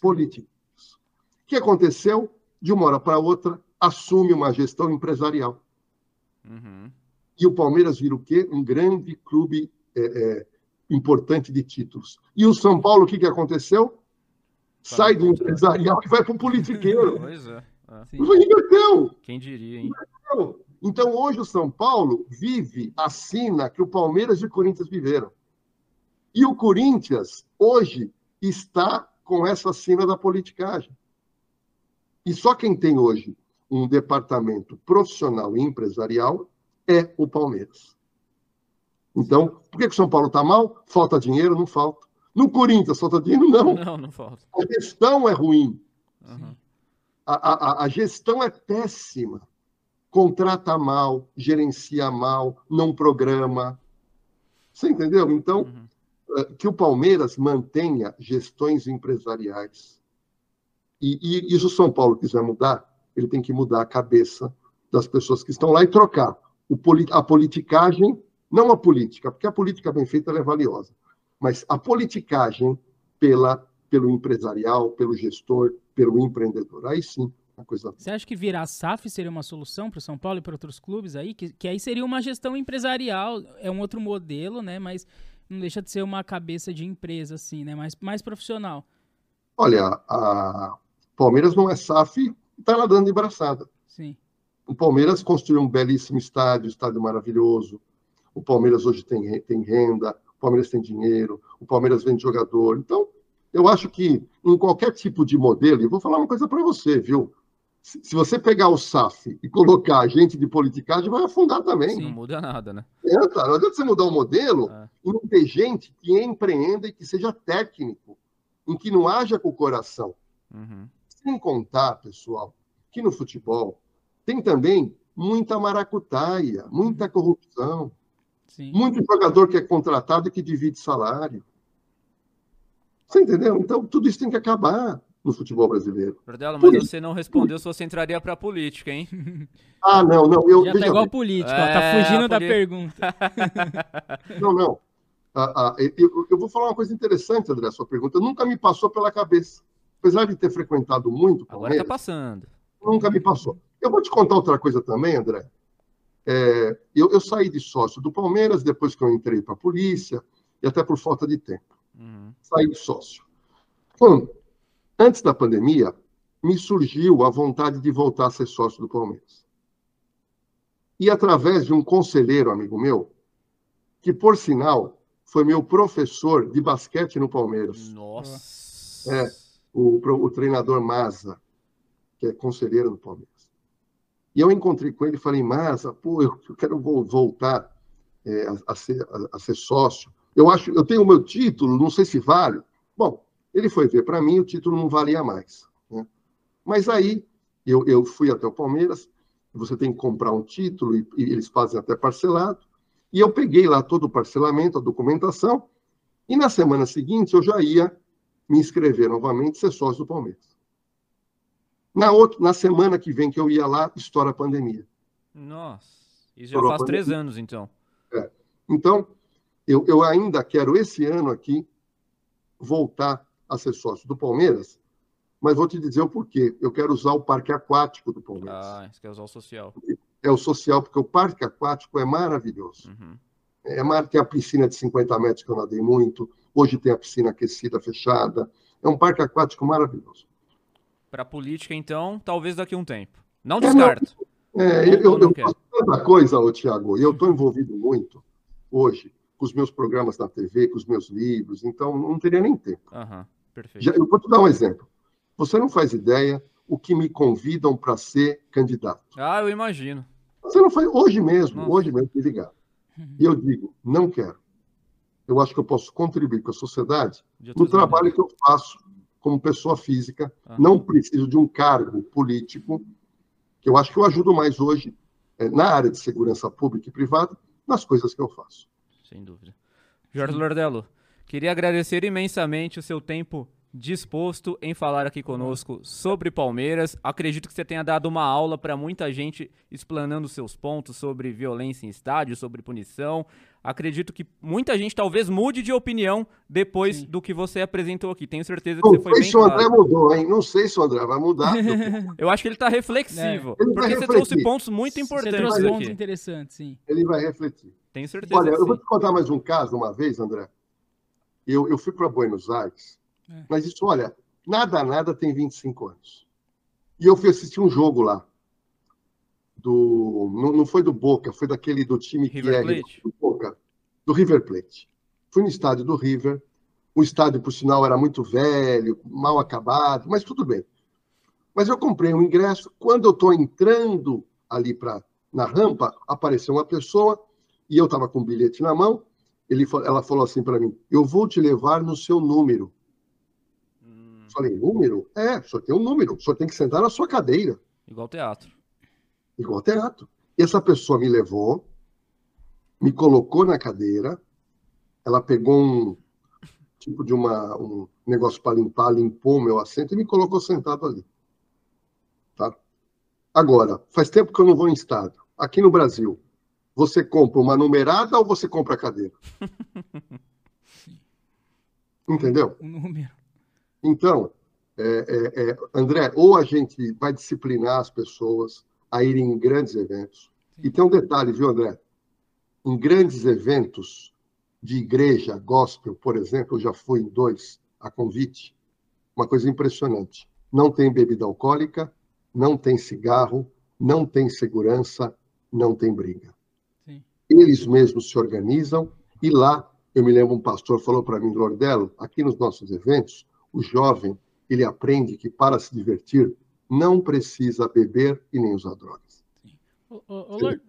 Politiqueiros. O que aconteceu? De uma hora para outra, assume uma gestão empresarial. Uhum. E o Palmeiras vira o quê? Um grande clube é, é, importante de títulos. E o São Paulo, o que, que aconteceu? Sai do empresarial e vai para o politiqueiro. Pois é. é. Inverteu. Quem diria, hein? Inverteu. Então, hoje o São Paulo vive a sina que o Palmeiras e o Corinthians viveram. E o Corinthians, hoje, está com essa cena da politicagem. E só quem tem hoje um departamento profissional e empresarial é o Palmeiras. Então, por que, que o São Paulo está mal? Falta dinheiro? Não falta. No Corinthians, falta dinheiro? Não. Não, não falta. A gestão é ruim. Uhum. A, a, a gestão é péssima. Contrata mal, gerencia mal, não programa. Você entendeu? Então, uhum. Eh, que o Palmeiras mantenha gestões empresariais. E, e, se o São Paulo quiser mudar, ele tem que mudar a cabeça das pessoas que estão lá e trocar a politicagem, não a política, porque a política bem feita é valiosa, mas a politicagem pela, pelo empresarial, pelo gestor, pelo empreendedor. Aí sim, coisa. Você acha que virar SAF seria uma solução para o São Paulo e para outros clubes aí? Que, que aí seria uma gestão empresarial, é um outro modelo, né? Mas não deixa de ser uma cabeça de empresa, assim, né? Mais, mais profissional. Olha, a Palmeiras não é SAF, está nadando de braçada. Sim. O Palmeiras construiu um belíssimo estádio, estádio maravilhoso. O Palmeiras hoje tem, tem renda, o Palmeiras tem dinheiro, o Palmeiras vende jogador. Então, eu acho que em qualquer tipo de modelo, e vou falar uma coisa para você, viu? Se você pegar o SAF e colocar gente de politicagem, vai afundar também. Sim, não muda nada, né? É, tá. Não adianta você mudar o modelo é. e não ter gente que empreenda e que seja técnico, em que não haja com o coração. Uhum. Sem contar, pessoal, que no futebol tem também muita maracutaia, muita corrupção. Sim. Muito jogador que é contratado e que divide salário. Você entendeu? Então, tudo isso tem que acabar no futebol brasileiro. Bordelo, mas você não respondeu se você entraria para a política, hein? Ah, não, não. Eu, Já tá igual político, é, ó, tá fugindo da pergunta. não, não. Ah, ah, eu, eu, vou falar uma coisa interessante, André, a sua pergunta. Nunca me passou pela cabeça. Apesar de ter frequentado muito Agora está passando. Nunca me passou. Eu vou te contar outra coisa também, André. É, eu, eu, saí de sócio do Palmeiras depois que eu entrei para a polícia e até por falta de tempo. Uhum. Saí de sócio. Bom, Antes da pandemia, me surgiu a vontade de voltar a ser sócio do Palmeiras. E através de um conselheiro amigo meu, que por sinal foi meu professor de basquete no Palmeiras. Nossa. É, o, o treinador Maza, que é conselheiro do Palmeiras. E eu encontrei com ele e falei, Maza, pô, eu quero voltar é, a, a, ser, a, a, ser, sócio. Eu acho, eu tenho o meu título, não sei se vale. Bom, ele foi ver para mim, o título não valia mais. Né? Mas aí eu, eu fui até o Palmeiras, você tem que comprar um título e, e eles fazem até parcelado. E eu peguei lá todo o parcelamento, a documentação, e na semana seguinte eu já ia me inscrever novamente, ser sócio do Palmeiras. Na, outra, na semana que vem que eu ia lá, estoura a pandemia. Nossa, isso já faz três anos, então. É. Então, eu, eu ainda quero esse ano aqui voltar a ser sócio do Palmeiras, mas vou te dizer o porquê. Eu quero usar o parque aquático do Palmeiras. Ah, você quer usar o social. É o social, porque o parque aquático é maravilhoso. Uhum. É, mar... tem a piscina de 50 metros que eu nadei muito. Hoje tem a piscina aquecida, fechada. É um parque aquático maravilhoso. Para política, então, talvez daqui a um tempo. Não descarto. É, é eu, eu, eu faço tanta coisa, ô, Tiago, e eu estou envolvido muito hoje com os meus programas na TV, com os meus livros, então não teria nem tempo. Uhum, perfeito. Já, eu vou te dar um exemplo. Você não faz ideia o que me convidam para ser candidato. Ah, eu imagino. Você não faz hoje mesmo, Nossa. hoje mesmo me ligar. E eu digo, não quero. Eu acho que eu posso contribuir com a sociedade no trabalho que eu faço como pessoa física. Uhum. Não preciso de um cargo político, que eu acho que eu ajudo mais hoje é, na área de segurança pública e privada, nas coisas que eu faço. Sem dúvida. Jorge Lordello, queria agradecer imensamente o seu tempo disposto em falar aqui conosco sobre Palmeiras. Acredito que você tenha dado uma aula para muita gente explanando seus pontos sobre violência em estádio, sobre punição. Acredito que muita gente talvez mude de opinião depois Sim. do que você apresentou aqui. Tenho certeza que Não você foi bem sei se o André mudou, hein? Não sei se o André vai mudar. Eu acho que ele está reflexivo. É. Ele porque você trouxe pontos muito importantes você trouxe pontos interessantes, sim. Ele vai refletir. Tenho certeza Olha, eu vou te contar mais um caso uma vez, André. Eu, eu fui para Buenos Aires é. Mas isso, olha, nada, nada tem 25 anos. E eu fui assistir um jogo lá. Do, não, não foi do Boca, foi daquele do time River que é do Boca, do River Plate. Fui no estádio do River. O estádio, por sinal, era muito velho, mal acabado, mas tudo bem. Mas eu comprei um ingresso. Quando eu estou entrando ali pra, na rampa, apareceu uma pessoa e eu estava com o bilhete na mão. Ele, ela falou assim para mim: Eu vou te levar no seu número. Falei, número? É, senhor tem um número, senhor tem que sentar na sua cadeira. Igual teatro. Igual teatro. E essa pessoa me levou, me colocou na cadeira, ela pegou um tipo de uma, um negócio para limpar, limpou o meu assento e me colocou sentado ali. Tá? Agora, faz tempo que eu não vou em estádio. Aqui no Brasil, você compra uma numerada ou você compra a cadeira? Entendeu? O número. Então, é, é, é, André, ou a gente vai disciplinar as pessoas a irem em grandes eventos. E tem um detalhe, viu, André? Em grandes eventos de igreja, gospel, por exemplo, eu já fui em dois a convite. Uma coisa impressionante. Não tem bebida alcoólica, não tem cigarro, não tem segurança, não tem briga. Eles mesmos se organizam e lá, eu me lembro, um pastor falou para mim, Lordelo, aqui nos nossos eventos, o jovem ele aprende que para se divertir não precisa beber e nem usar drogas. Ô, ô, ô, Lord,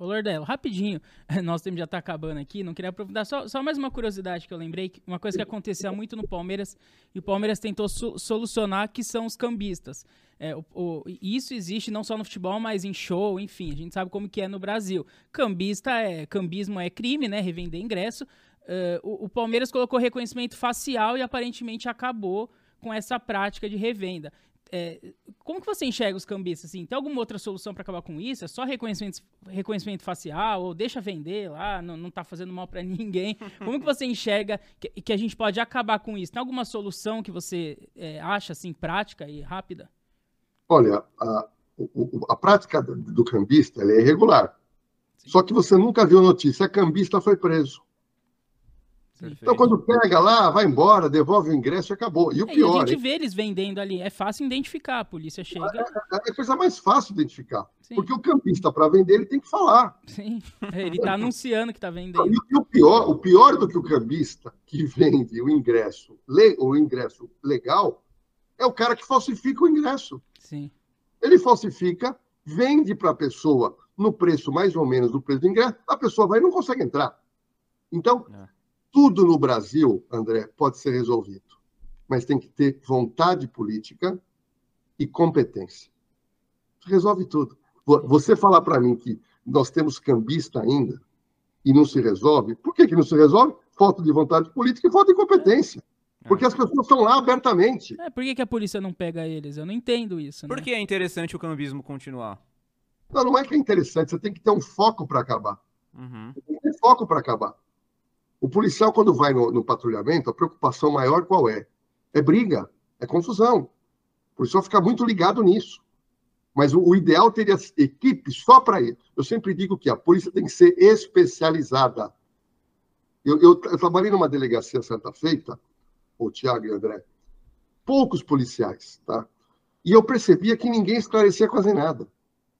ô Lordelo, rapidinho, nosso tempo já está acabando aqui, não queria aprofundar, só, só, mais uma curiosidade que eu lembrei, uma coisa que acontecia muito no Palmeiras, e o Palmeiras tentou so, solucionar, que são os cambistas. É, o, o, isso existe não só no futebol, mas em show, enfim, a gente sabe como que é no Brasil. Cambista é, cambismo é crime, né, revender ingresso, Uh, o, o, Palmeiras colocou reconhecimento facial e aparentemente acabou com essa prática de revenda. É, como que você enxerga os cambistas? Assim, tem alguma outra solução para acabar com isso? É só reconhecimento, reconhecimento facial? Ou deixa vender lá, não, não tá fazendo mal para ninguém? Como que você enxerga que, que, a gente pode acabar com isso? Tem alguma solução que você é, acha assim prática e rápida? Olha, a, a prática do cambista é irregular. Sim. Só que você nunca viu notícia, a cambista foi preso. Perfeito. Então, quando pega lá, vai embora, devolve o ingresso e acabou. E o é, pior. E a gente vê eles vendendo ali, é fácil identificar, a polícia chega. É, é, é a coisa mais fácil de identificar. Sim. Porque o campista, para vender, ele tem que falar. Sim, ele está anunciando que está vendendo. E, o pior, o pior do que o campista que vende o ingresso, o ingresso legal, é o cara que falsifica o ingresso. Sim. Ele falsifica, vende para a pessoa no preço mais ou menos do preço do ingresso, a pessoa vai e não consegue entrar. Então, é tudo no Brasil, André, pode ser resolvido, mas tem que ter vontade política e competência. Resolve tudo. Você falar para mim que nós temos cambista ainda e não se resolve, por que, que não se resolve? Falta de vontade política e falta de competência. Porque as pessoas estão lá abertamente. É, por que, que a polícia não pega eles? Eu não entendo isso. Né? Por que é interessante o cambismo continuar? Não, não é que é interessante, você tem que ter um foco para acabar. Uhum. Você tem que ter foco para acabar. O policial, quando vai no, no, patrulhamento, a preocupação maior qual é? É briga, é confusão. policial fica muito ligado nisso. Mas o, o ideal teria equipe só para ele. Eu sempre digo que a polícia tem que ser especializada. Eu, eu, eu trabalhei numa delegacia certa feita, o Tiago e o André, poucos policiais, tá? E eu percebia que ninguém esclarecia quase nada.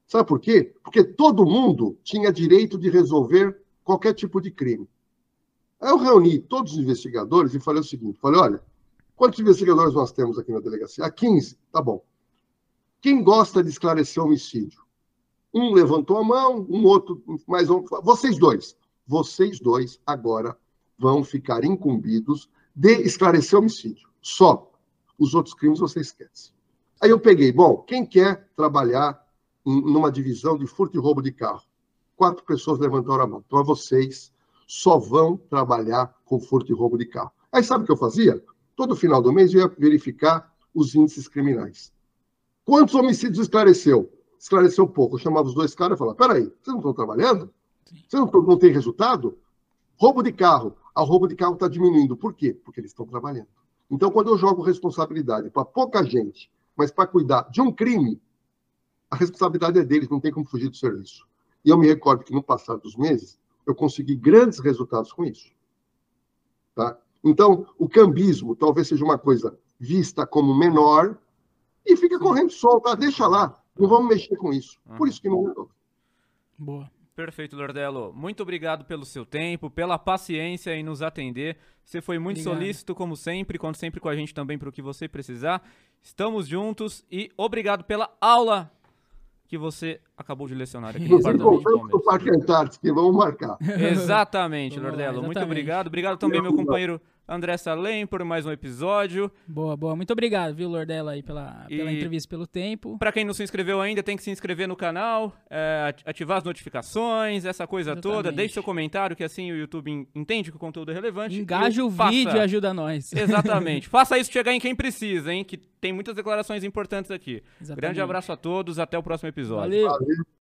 Sabe por quê? Porque todo mundo tinha direito de resolver qualquer tipo de crime. Aí eu reuni todos os investigadores e falei o seguinte: falei, olha, quantos investigadores nós temos aqui na delegacia? Ah, 15, tá bom. Quem gosta de esclarecer homicídio? Um levantou a mão, um outro, mais um. Vocês dois. Vocês dois agora vão ficar incumbidos de esclarecer homicídio. Só. Os outros crimes você esquece. Aí eu peguei, bom, quem quer trabalhar numa divisão de furto e roubo de carro? Quatro pessoas levantaram a mão. Então, vocês só vão trabalhar com furto e roubo de carro. Aí sabe o que eu fazia? Todo final do mês eu ia verificar os índices criminais. Quantos homicídios esclareceu? Esclareceu pouco. Eu chamava os dois caras e falava: peraí, vocês não estão trabalhando? Vocês não, não têm resultado? Roubo de carro. A roubo de carro está diminuindo. Por quê? Porque eles estão trabalhando. Então, quando eu jogo responsabilidade para pouca gente, mas para cuidar de um crime, a responsabilidade é deles, não tem como fugir do serviço. E eu me recordo que no passar dos meses, eu consegui grandes resultados com isso. Tá? Então, o cambismo talvez seja uma coisa vista como menor, e fica correndo solto, tá? deixa lá, não vamos mexer com isso. Por isso que não mudou. Boa. Perfeito, Lordello. Muito obrigado pelo seu tempo, pela paciência em nos atender. Você foi muito obrigado. solícito, como sempre, conta sempre com a gente também para o que você precisar. Estamos juntos e obrigado pela aula que você acabou de lecionar aqui no Parlamento do Parque Antártico, vamos marcar. Exatamente, Lordello. Muito obrigado. Obrigado também, meu companheiro André Salem, por mais um episódio. Boa, boa. Muito obrigado, viu, Lordela, aí, pela, e pela entrevista, pelo tempo. Para quem não se inscreveu ainda, tem que se inscrever no canal, é, ativar as notificações, essa coisa Exatamente. toda. Deixe seu comentário, que assim o YouTube entende que o conteúdo é relevante. Engaje o faça... vídeo e ajuda nós. Exatamente. faça isso chegar em quem precisa, hein, que tem muitas declarações importantes aqui. Exatamente. Grande abraço a todos, até o próximo episódio. Valeu. Valeu.